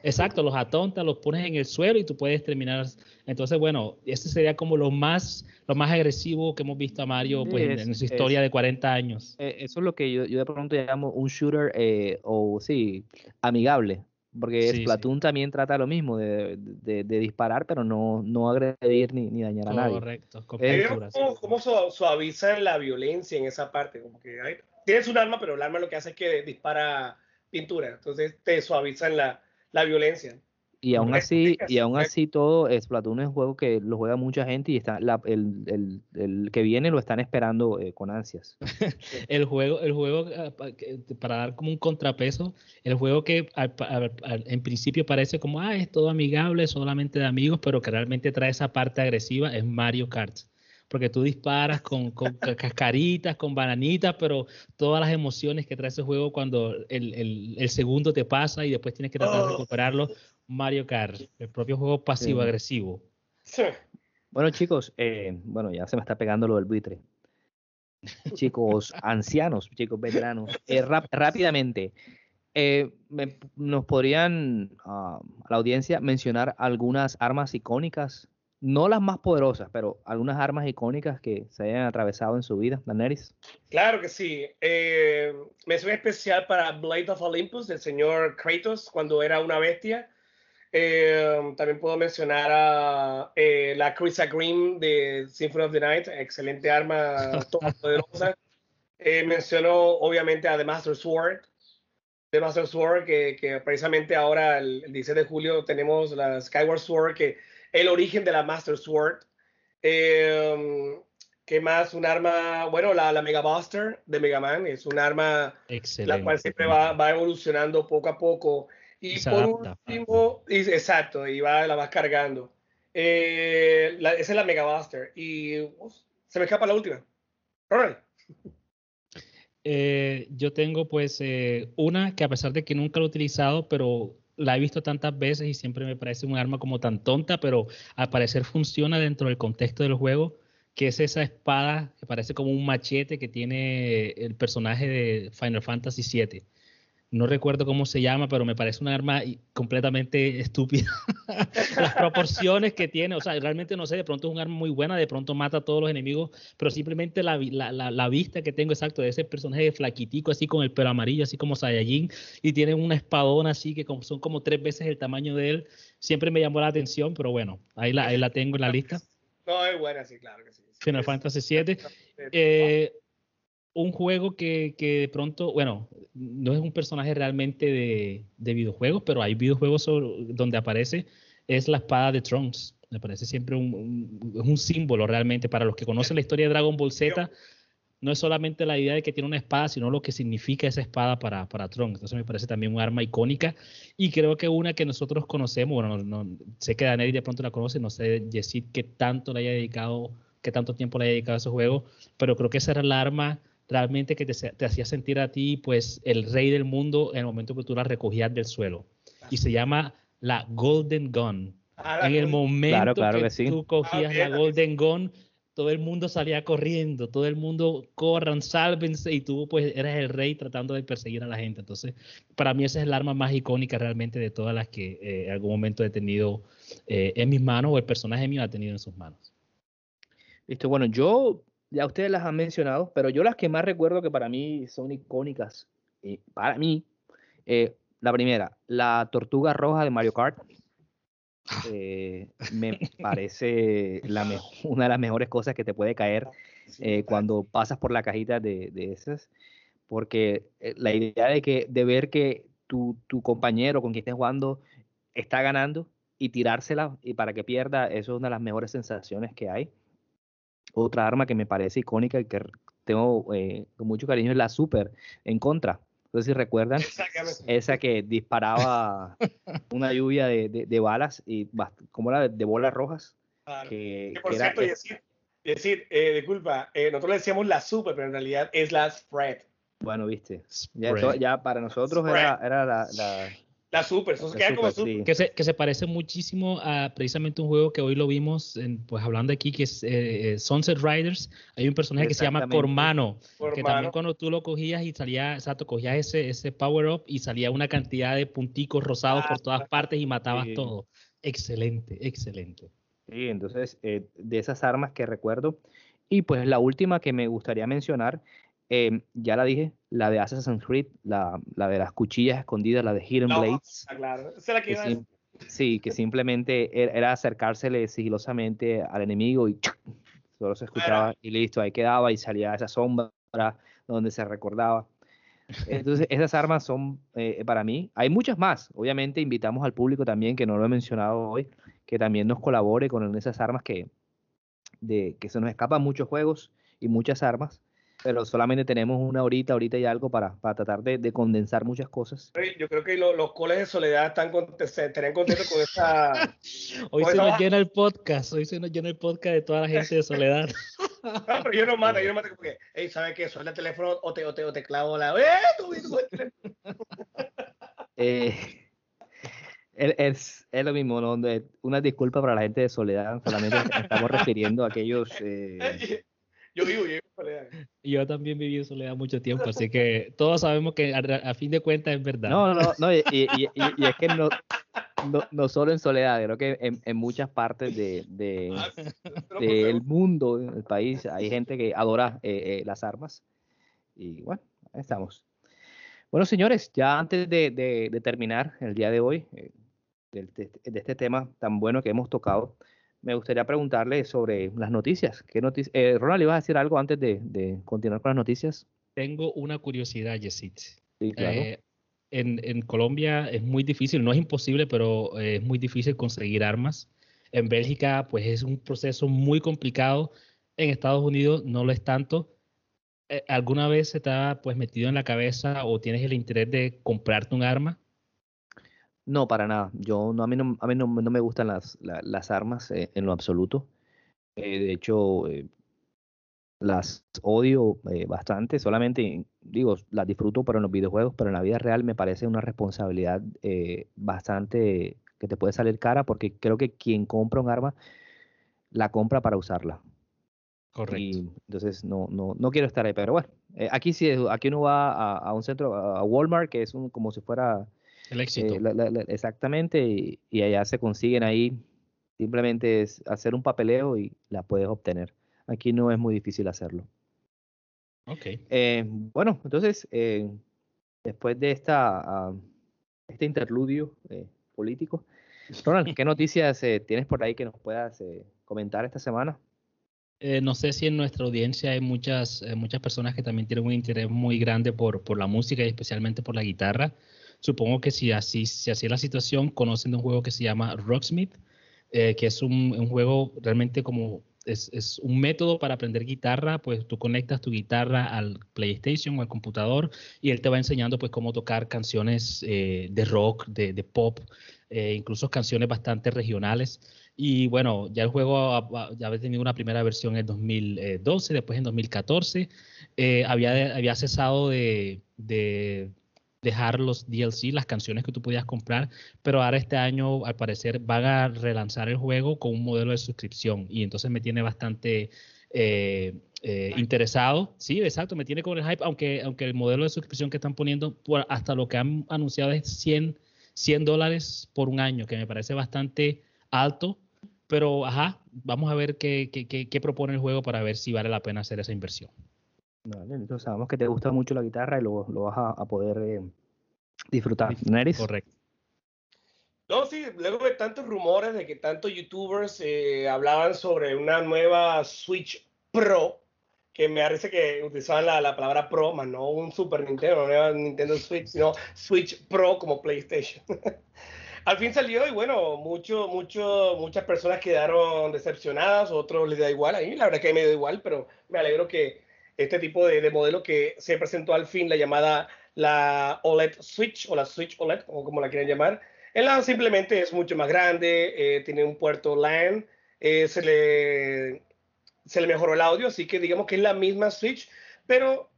exacto, los atontas, los pones en el suelo y tú puedes terminar. Entonces, bueno, ese sería como lo más, lo más agresivo que hemos visto a Mario pues, en, su historia de 40 años. Eh, eso es lo que yo, yo de pronto llamo un shooter eh, o sí, amigable. Porque Splatoon también trata lo mismo, de, disparar, pero no, no agredir ni, dañar a nadie. Correcto. ¿Cómo, ¿Cómo, suavizan la violencia en esa parte? Como que tienes un arma, pero el arma lo que hace es que dispara pintura. Entonces te suavizan la, la violencia. Y aún así, y aún así todo, Splatoon es un juego que lo juega mucha gente y está el, que viene lo están esperando eh, con ansias. el juego, el juego, ah, para dar como un contrapeso, el juego que en principio parece como, ah, es todo amigable, solamente de amigos, pero que realmente trae esa parte agresiva, es Mario Kart porque tú disparas con, con cascaritas, con bananitas, pero todas las emociones que trae ese juego cuando el, el, segundo te pasa y después tienes que tratar de oh. recuperarlo, Mario Kart, el propio juego pasivo-agresivo. Sí. Bueno, chicos, eh, bueno, ya se me está pegando lo del buitre. Chicos ancianos, chicos veteranos, eh, rápidamente, eh, ¿nos podrían ah, a la audiencia mencionar algunas armas icónicas no las más poderosas, pero algunas armas icónicas que se hayan atravesado en su vida, Daenerys. Claro que sí. Eh, mención especial para Blade of Olympus del señor Kratos cuando era una bestia. Eh, también puedo mencionar a eh, la Chrysa Green de Symphony of the Night, excelente arma poderosa. Eh, menciono obviamente a The Master Sword, The Master Sword, que, que precisamente ahora el, el 16 de julio tenemos la Skyward Sword, que el origen de la Master Sword. Eh, ¿Qué más? Un arma, bueno, la, la Mega Buster de Mega Man es un arma la cual siempre va, va, evolucionando poco a poco. Y, por último, exacto, y va, la vas cargando. Eh, esa es la Mega Buster. Y se me escapa la última. Ronald. Eh, yo tengo pues eh, una que a pesar de que nunca lo he utilizado, pero la he visto tantas veces y siempre me parece un arma como tan tonta, pero al parecer funciona dentro del contexto del juego, que es esa espada que parece como un machete que tiene el personaje de Final Fantasy VII no recuerdo cómo se llama, pero me parece un arma completamente estúpida. Las proporciones que tiene, o sea, realmente no sé, de pronto es un arma muy buena, de pronto mata a todos los enemigos, pero simplemente la, la, vista que tengo exacto de ese personaje flaquitico, así con el pelo amarillo, así como Saiyajin, y tiene una espadona así que son como tres veces el tamaño de él, siempre me llamó la atención, pero bueno, ahí la, ahí la tengo en la lista. No, es buena, sí, claro que sí. Final Fantasy VII. Eh, un juego que, que, de pronto, bueno, no es un personaje realmente de, de videojuegos, pero hay videojuegos donde aparece, es la espada de Trunks. Me parece siempre un, un, símbolo realmente para los que conocen la historia de Dragon Ball Z. No es solamente la idea de que tiene una espada, sino lo que significa esa espada para, para Trunks. Entonces me parece también un arma icónica y creo que una que nosotros conocemos, bueno, no, sé que Daniel de pronto la conoce, no sé, Yesid, qué tanto le haya dedicado, qué tanto tiempo le haya dedicado a ese juego, pero creo que esa era el arma realmente que te, hacía sentir a ti, pues, el rey del mundo en el momento que tú la recogías del suelo. Y se llama la Golden Gun. Ah, en el momento que, tú cogías ah, la Golden Gun, todo el mundo salía corriendo, todo el mundo corran, sálvense, y tú pues eres el rey tratando de perseguir a la gente. Entonces, para mí esa es el arma más icónica realmente de todas las que eh, en algún momento he tenido eh, en mis manos o el personaje mío ha tenido en sus manos. Listo, bueno, yo ya ustedes las han mencionado, pero yo las que más recuerdo que para mí son icónicas, eh, para mí, eh, la primera, la tortuga roja de Mario Kart. Eh, me parece la una de las mejores cosas que te puede caer cuando pasas por la cajita de, de esas, porque la idea de, que, de ver que tu, tu compañero con quien estés jugando está ganando y tirársela y para que pierda, eso es una de las mejores sensaciones que hay. Otra arma que me parece icónica y que tengo eh, con mucho cariño es la Super en contra. No sé si recuerdan, esa que disparaba una lluvia de, de, balas y como era de, bolas rojas. Que, por cierto, decir, eh, disculpa, eh, nosotros le decíamos la Super, pero en realidad es la Spread. Bueno, viste, ya, ya para nosotros era, era la, la Super, eso queda como super. Que, se, que se parece muchísimo a precisamente un juego que hoy lo vimos, pues hablando aquí, que es eh, eh, Sunset Riders. Hay un personaje que se llama Cormano, que también cuando tú lo cogías y salía, exacto, cogías ese, ese power up y salía una cantidad de punticos rosados por todas partes y matabas todo. Excelente, excelente. Sí, entonces, eh, de esas armas que recuerdo. Y pues la última que me gustaría mencionar Em, ya la dije, la de Assassin's Creed, la, la de las cuchillas escondidas, la de Hidden Blades. Claro. la que, sí, que simplemente era acercársele sigilosamente al enemigo y solo se escuchaba y listo, ahí quedaba y salía esa sombra donde se recordaba. Entonces, esas armas son eh, para mí. Hay muchas más. Obviamente, invitamos al público también, que no lo he mencionado hoy, que también nos colabore con esas armas que, de, que se nos escapan muchos juegos y muchas armas pero solamente tenemos una horita, ahorita y algo para, para tratar de, de, condensar muchas cosas. Yo creo que los coles de soledad están estarían contentos con esta... hoy se nos llena el podcast, hoy se nos llena el podcast de toda la gente de soledad. no, pero yo no mato, yo no mato porque, hey, ¿sabes qué? Suelta el teléfono o te, o te, o te clavo la... ¡Eh, tú, tú, eh, es, es, lo mismo, ¿no? una disculpa para la gente de Soledad, solamente estamos refiriendo a aquellos eh, yo vivo, yo vivo en soledad. Yo también viví en soledad mucho tiempo, así que todos sabemos que a, fin de cuentas es verdad. No, no, no, y, y, y, es que no, no, no, solo en soledad, creo que en, en muchas partes de, de, ah, del mundo, el país, hay gente que adora eh, eh, las armas. Y bueno, ahí estamos. Bueno, señores, ya antes de, de, terminar el día de hoy, eh, de, de, este tema tan bueno que hemos tocado, me gustaría preguntarle sobre las noticias. ¿Qué noticias? Eh, Ronald, ¿ibas a decir algo antes de, continuar con las noticias? Tengo una curiosidad, Yesit. Eh, en, Colombia es muy difícil, no es imposible, pero eh, es muy difícil conseguir armas. En Bélgica, pues es un proceso muy complicado. En Estados Unidos no lo es tanto. ¿Alguna vez se te ha pues, metido en la cabeza o tienes el interés de comprarte un arma? No, para nada. Yo no, a mí no, a mí no, me gustan las, las armas eh, en lo absoluto. Eh, de hecho, eh, las odio eh, bastante, solamente digo, las disfruto en los videojuegos, pero en la vida real me parece una responsabilidad bastante que te puede salir cara porque creo que quien compra un arma la compra para usarla. Correcto. Y entonces no, no, no quiero estar ahí, pero bueno, aquí sí, aquí uno va a, un centro, a Walmart, que es un, como si fuera... El éxito. exactamente, y, y allá se consiguen ahí, simplemente es hacer un papeleo y la puedes obtener. Aquí no es muy difícil hacerlo. Ok. Eh, bueno, entonces, eh, después de esta, ah, este interludio eh, político, Ronald, ¿qué noticias tienes por ahí que nos puedas comentar esta semana? no sé si en nuestra audiencia hay muchas, muchas personas que también tienen un interés muy grande por, por la música y especialmente por la guitarra. Supongo que si así, si así es la situación, conocen de un juego que se llama Rocksmith, que es un, juego realmente como es, un método para aprender guitarra, pues tú conectas tu guitarra al PlayStation o al computador y él te va enseñando pues cómo tocar canciones eh, de rock, de, pop, eh, incluso canciones bastante regionales. Y bueno, ya el juego ya había tenido una primera versión en 2012, después en 2014. Eh, había, había cesado de dejar los DLC, las canciones que tú podías comprar, pero ahora este año al parecer van a relanzar el juego con un modelo de suscripción y entonces me tiene bastante eh, eh, interesado. Sí, exacto, me tiene con el hype, aunque, aunque el modelo de suscripción que están poniendo, hasta lo que han anunciado es 100, 100 dólares por un año, que me parece bastante alto, pero ajá, vamos a ver qué, qué, qué, propone el juego para ver si vale la pena hacer esa inversión. Vale, entonces sabemos que te gusta mucho la guitarra y lo, lo vas a, poder eh, disfrutar. Neris. Correcto. No, sí, luego de tantos rumores de que tantos youtubers eh, hablaban sobre una nueva Switch Pro, que me parece que utilizaban la, la, palabra Pro, más no un Super Nintendo, no era Nintendo Switch, sino Switch Pro como PlayStation. Al fin salió y bueno, mucho, mucho, muchas personas quedaron decepcionadas, otros les da igual, a mí la verdad que me da igual, pero me alegro que este tipo de, modelo que se presentó al fin, la llamada la OLED Switch o la Switch OLED, o como la quieran llamar. En la simplemente es mucho más grande, eh, tiene un puerto LAN, eh, se, le, se le mejoró el audio, así que digamos que es la misma Switch, pero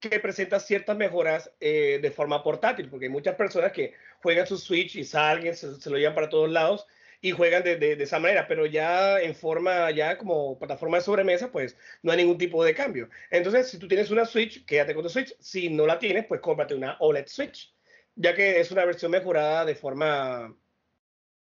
que presenta ciertas mejoras eh, de forma portátil, porque hay muchas personas que juegan su Switch y salgan, se, se lo llevan para todos lados y juegan de, de, esa manera, pero ya en forma, ya como plataforma de sobremesa, pues no hay ningún tipo de cambio. Entonces, si tú tienes una Switch, quédate con tu Switch. Si no la tienes, pues cómprate una OLED Switch, ya que es una versión mejorada de forma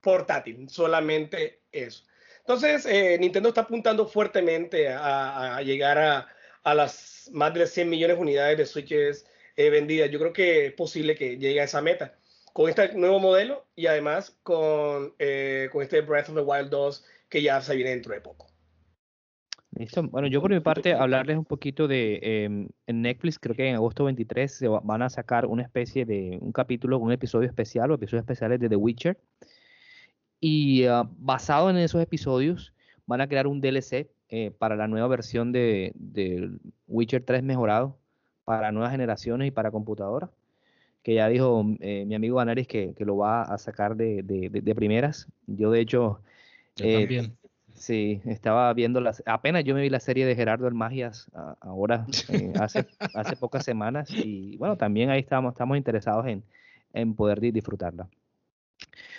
portátil, solamente eso. Entonces, eh, Nintendo está apuntando fuertemente a, a llegar a, a, las más de 100 millones de unidades de Switches eh, vendidas. Yo creo que es posible que llegue a esa meta con este nuevo modelo y además con, eh, con este Breath of the Wild 2 que ya se viene dentro de poco. Listo. Bueno, yo por mi parte hablarles un poquito de em, en Netflix, creo que en agosto 23 se van a sacar una especie de un capítulo, un episodio especial o episodios especiales de The Witcher. Y ah, basado en esos episodios van a crear un DLC eh, para la nueva versión de, de Witcher 3 mejorado para nuevas generaciones y para computadoras que ya dijo eh, mi amigo Anaris que, que, lo va a sacar de, de, de, primeras. Yo de hecho... Yo eh, también. Sí, estaba viendo las... Apenas yo me vi la serie de Gerardo el Magias ahora, eh, hace, hace pocas semanas, y bueno, también ahí estamos, estamos interesados en, en poder disfrutarla.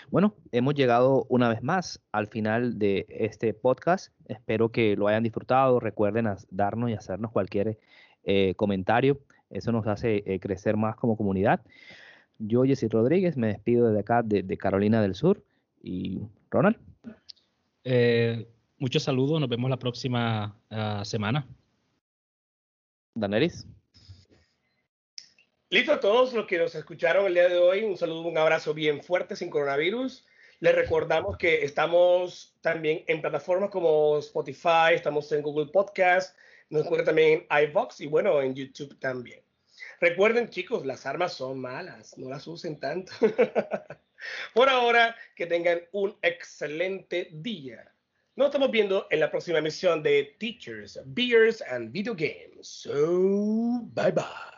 Bueno, hemos llegado una vez más al final de este podcast. Espero que lo hayan disfrutado. Recuerden darnos y hacernos cualquier comentario eso nos hace eh, crecer más como comunidad. Yo, Jesse Rodríguez, me despido desde acá, de, Carolina del Sur. Y Ronald. Eh, muchos saludos, nos vemos la próxima ah, semana. Daneris. Listo a todos los que nos escucharon el día de hoy. Un saludo, un abrazo bien fuerte sin coronavirus. Les recordamos que estamos también en plataformas como Spotify, estamos en Google Podcast, nos encuentran también en iVox y bueno, en YouTube también. Recuerden, chicos, las armas son malas, no las usen tanto. Por ahora, que tengan un excelente día. Nos estamos viendo en la próxima emisión de Teachers, Beers and Video Games. So, bye bye.